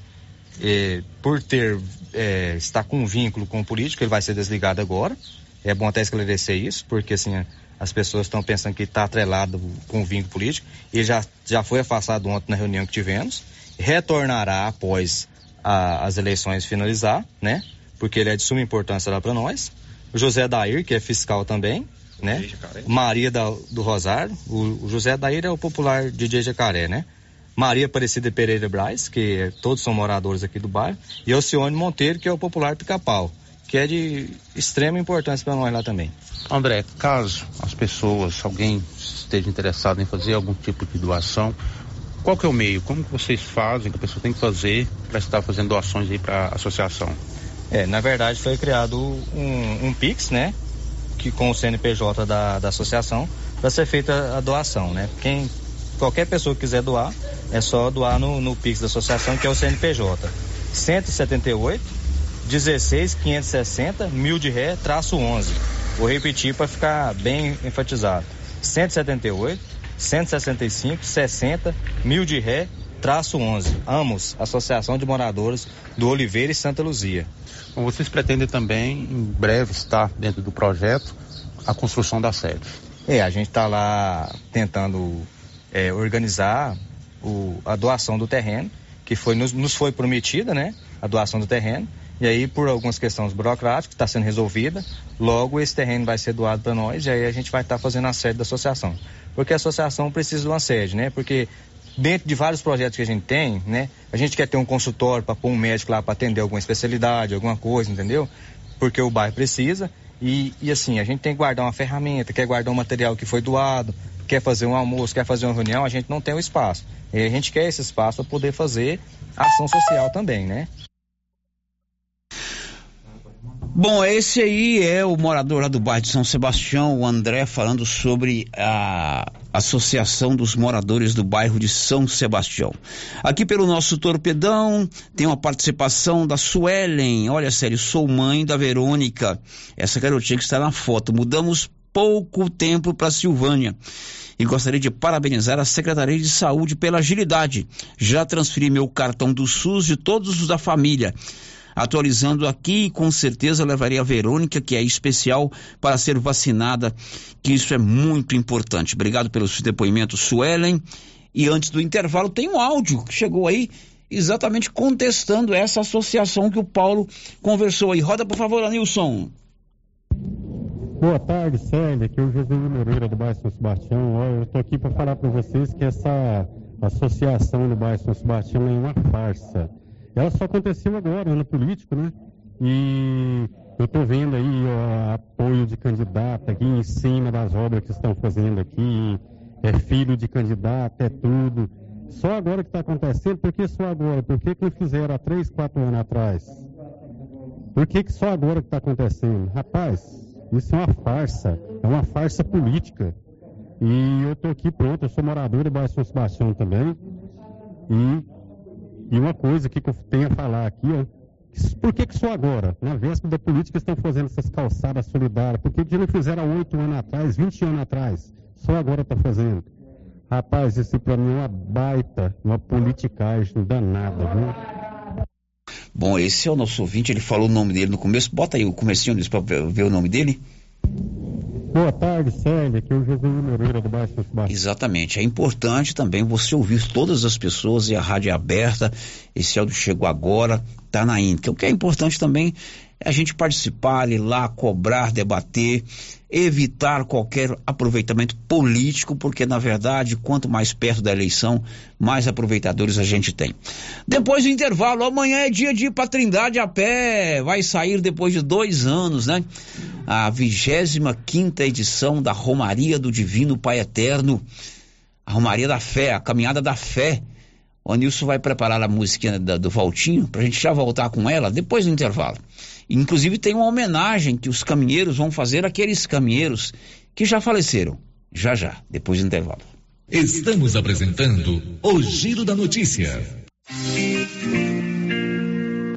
é, por ter é, está com um vínculo com o político, ele vai ser desligado agora. É bom até esclarecer isso, porque assim as pessoas estão pensando que está atrelado com o vínculo político. Ele já, já foi afastado ontem na reunião que tivemos. Retornará após a, as eleições finalizar, né? Porque ele é de suma importância lá para nós. O José Dair, que é fiscal também, né? Maria da, do Rosário. O, o, José Dair é o popular DJ Jacaré, né? Maria Aparecida Pereira Braz, que todos são moradores aqui do bairro. E Alcione Monteiro, que é o popular Pica-Pau, que é de extrema importância para nós lá também. André, caso as pessoas, alguém esteja interessado em fazer algum tipo de doação, qual que é o meio? Como que vocês fazem, que a pessoa tem que fazer para estar fazendo doações aí para a associação? É, na verdade foi criado um, um Pix, né? Que com o CNPJ da, da associação, para ser feita a doação, né? Quem, qualquer pessoa que quiser doar, é só doar no, no Pix da associação, que é o CNPJ. 178 16 560 mil de ré, traço 11. Vou repetir para ficar bem enfatizado. 178 165 60 mil de ré, traço 11. Amos, Associação de Moradores do Oliveira e Santa Luzia. Vocês pretendem também, em breve, estar dentro do projeto a construção da sede? É, a gente está lá tentando é, organizar o, a doação do terreno, que foi, nos, nos, foi prometida, né? A doação do terreno. E aí, por algumas questões burocráticas, está sendo resolvida. Logo, esse terreno vai ser doado para nós e aí a gente vai estar tá fazendo a sede da associação. Porque a associação precisa de uma sede, né? Porque dentro de vários projetos que a gente tem, né? A gente quer ter um consultório para pôr um médico lá para atender alguma especialidade, alguma coisa, entendeu? Porque o bairro precisa. E, e assim, a gente tem que guardar uma ferramenta, quer guardar um material que foi doado, quer fazer um almoço, quer fazer uma reunião, a gente não tem o espaço. E a gente quer esse espaço para poder fazer ação social também, né? Bom, esse aí é o morador lá do bairro de São Sebastião, o André, falando sobre a Associação dos Moradores do Bairro de São Sebastião. Aqui pelo nosso torpedão tem uma participação da Suelen. Olha, sério, sou mãe da Verônica, essa garotinha que está na foto. Mudamos pouco tempo para Silvânia. E gostaria de parabenizar a Secretaria de Saúde pela agilidade. Já transferi meu cartão do SUS de todos os da família atualizando aqui, com certeza levaria a Verônica, que é especial, para ser vacinada, que isso é muito importante. Obrigado pelos depoimentos, Suelen. E antes do intervalo, tem um áudio que chegou aí exatamente contestando essa associação que o Paulo conversou aí. Roda, por favor, Anilson. Boa tarde, Célia. Aqui é o José Moreira do bairro São Sebastião. Eu estou aqui para falar para vocês que essa associação do bairro São Sebastião é uma farsa. Ela só aconteceu agora, ano político, né? E eu estou vendo aí o apoio de candidato aqui em cima das obras que estão fazendo aqui, é filho de candidato, é tudo. Só agora que está acontecendo, por que só agora? Por que, que não fizeram há três, quatro anos atrás? Por que, que só agora que está acontecendo? Rapaz, isso é uma farsa, é uma farsa política. E eu estou aqui pronto, eu sou morador do bairro São Sebastião também. E e uma coisa que eu tenho a falar aqui, ó, por que, que só agora, na véspera da política, estão fazendo essas calçadas solidárias? Por que, que não fizeram oito anos atrás, 20 anos atrás? Só agora está fazendo. Rapaz, isso para mim é uma baita, uma politicagem danada, viu? Bom, esse é o nosso ouvinte, ele falou o nome dele no começo. Bota aí o comecinho para ver o nome dele. Boa tarde, Célia, aqui é o José Moreira do bairro São Exatamente, é importante também você ouvir todas as pessoas e a rádio é aberta, esse áudio chegou agora, tá na íntegra. O que é importante também a gente participar, ir lá, cobrar, debater, evitar qualquer aproveitamento político, porque na verdade, quanto mais perto da eleição, mais aproveitadores a gente tem. Depois do intervalo, amanhã é dia de ir pra Trindade a pé, vai sair depois de dois anos, né? A 25 quinta edição da Romaria do Divino Pai Eterno, a Romaria da Fé, a Caminhada da Fé. O Nilson vai preparar a musiquinha do, do Valtinho, pra gente já voltar com ela depois do intervalo. Inclusive tem uma homenagem que os caminheiros vão fazer àqueles caminheiros que já faleceram. Já já, depois do intervalo. Estamos apresentando o Giro da Notícia.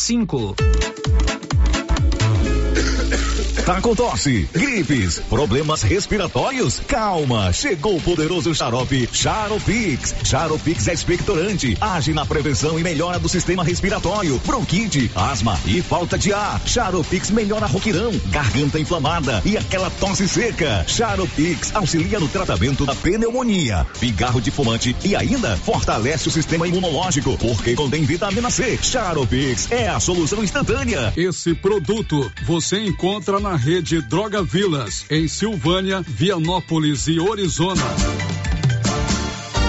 cinco. Tá com tosse, gripes, problemas respiratórios? Calma, chegou o poderoso xarope Charopix. Charopix é expectorante, age na prevenção e melhora do sistema respiratório, bronquite, asma e falta de ar. Charopix melhora roquirão, garganta inflamada e aquela tosse seca. Charopix auxilia no tratamento da pneumonia, pigarro de fumante e ainda fortalece o sistema imunológico, porque contém vitamina C. Charopix é a solução instantânea. Esse produto você encontra na rede Droga Vilas, em Silvânia, Vianópolis e Orizona.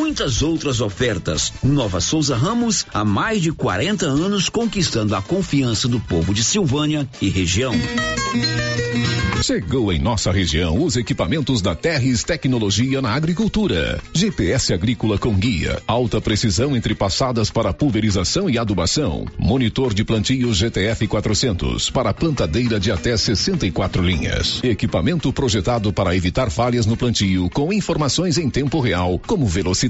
muitas outras ofertas. Nova Souza Ramos, há mais de 40 anos conquistando a confiança do povo de Silvânia e região. Chegou em nossa região os equipamentos da Terres Tecnologia na Agricultura. GPS agrícola com guia, alta precisão entre passadas para pulverização e adubação. Monitor de plantio GTF 400 para plantadeira de até 64 linhas. Equipamento projetado para evitar falhas no plantio com informações em tempo real, como velocidade,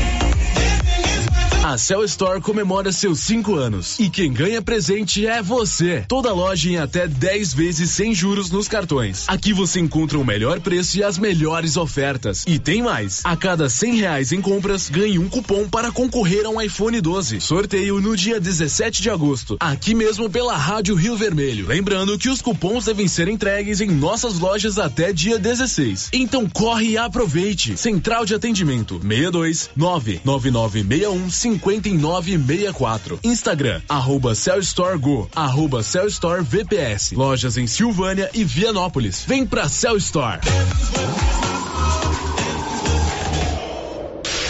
A Cell Store comemora seus cinco anos e quem ganha presente é você. Toda loja em até 10 vezes sem juros nos cartões. Aqui você encontra o melhor preço e as melhores ofertas. E tem mais. A cada 100 reais em compras, ganhe um cupom para concorrer a um iPhone 12. Sorteio no dia 17 de agosto. Aqui mesmo pela Rádio Rio Vermelho. Lembrando que os cupons devem ser entregues em nossas lojas até dia 16. Então corre e aproveite. Central de atendimento 62 99961 5964. Instagram, arroba Cellstore Go, arroba Cellstore VPS. Lojas em Silvânia e Vianópolis. Vem pra Cell Store.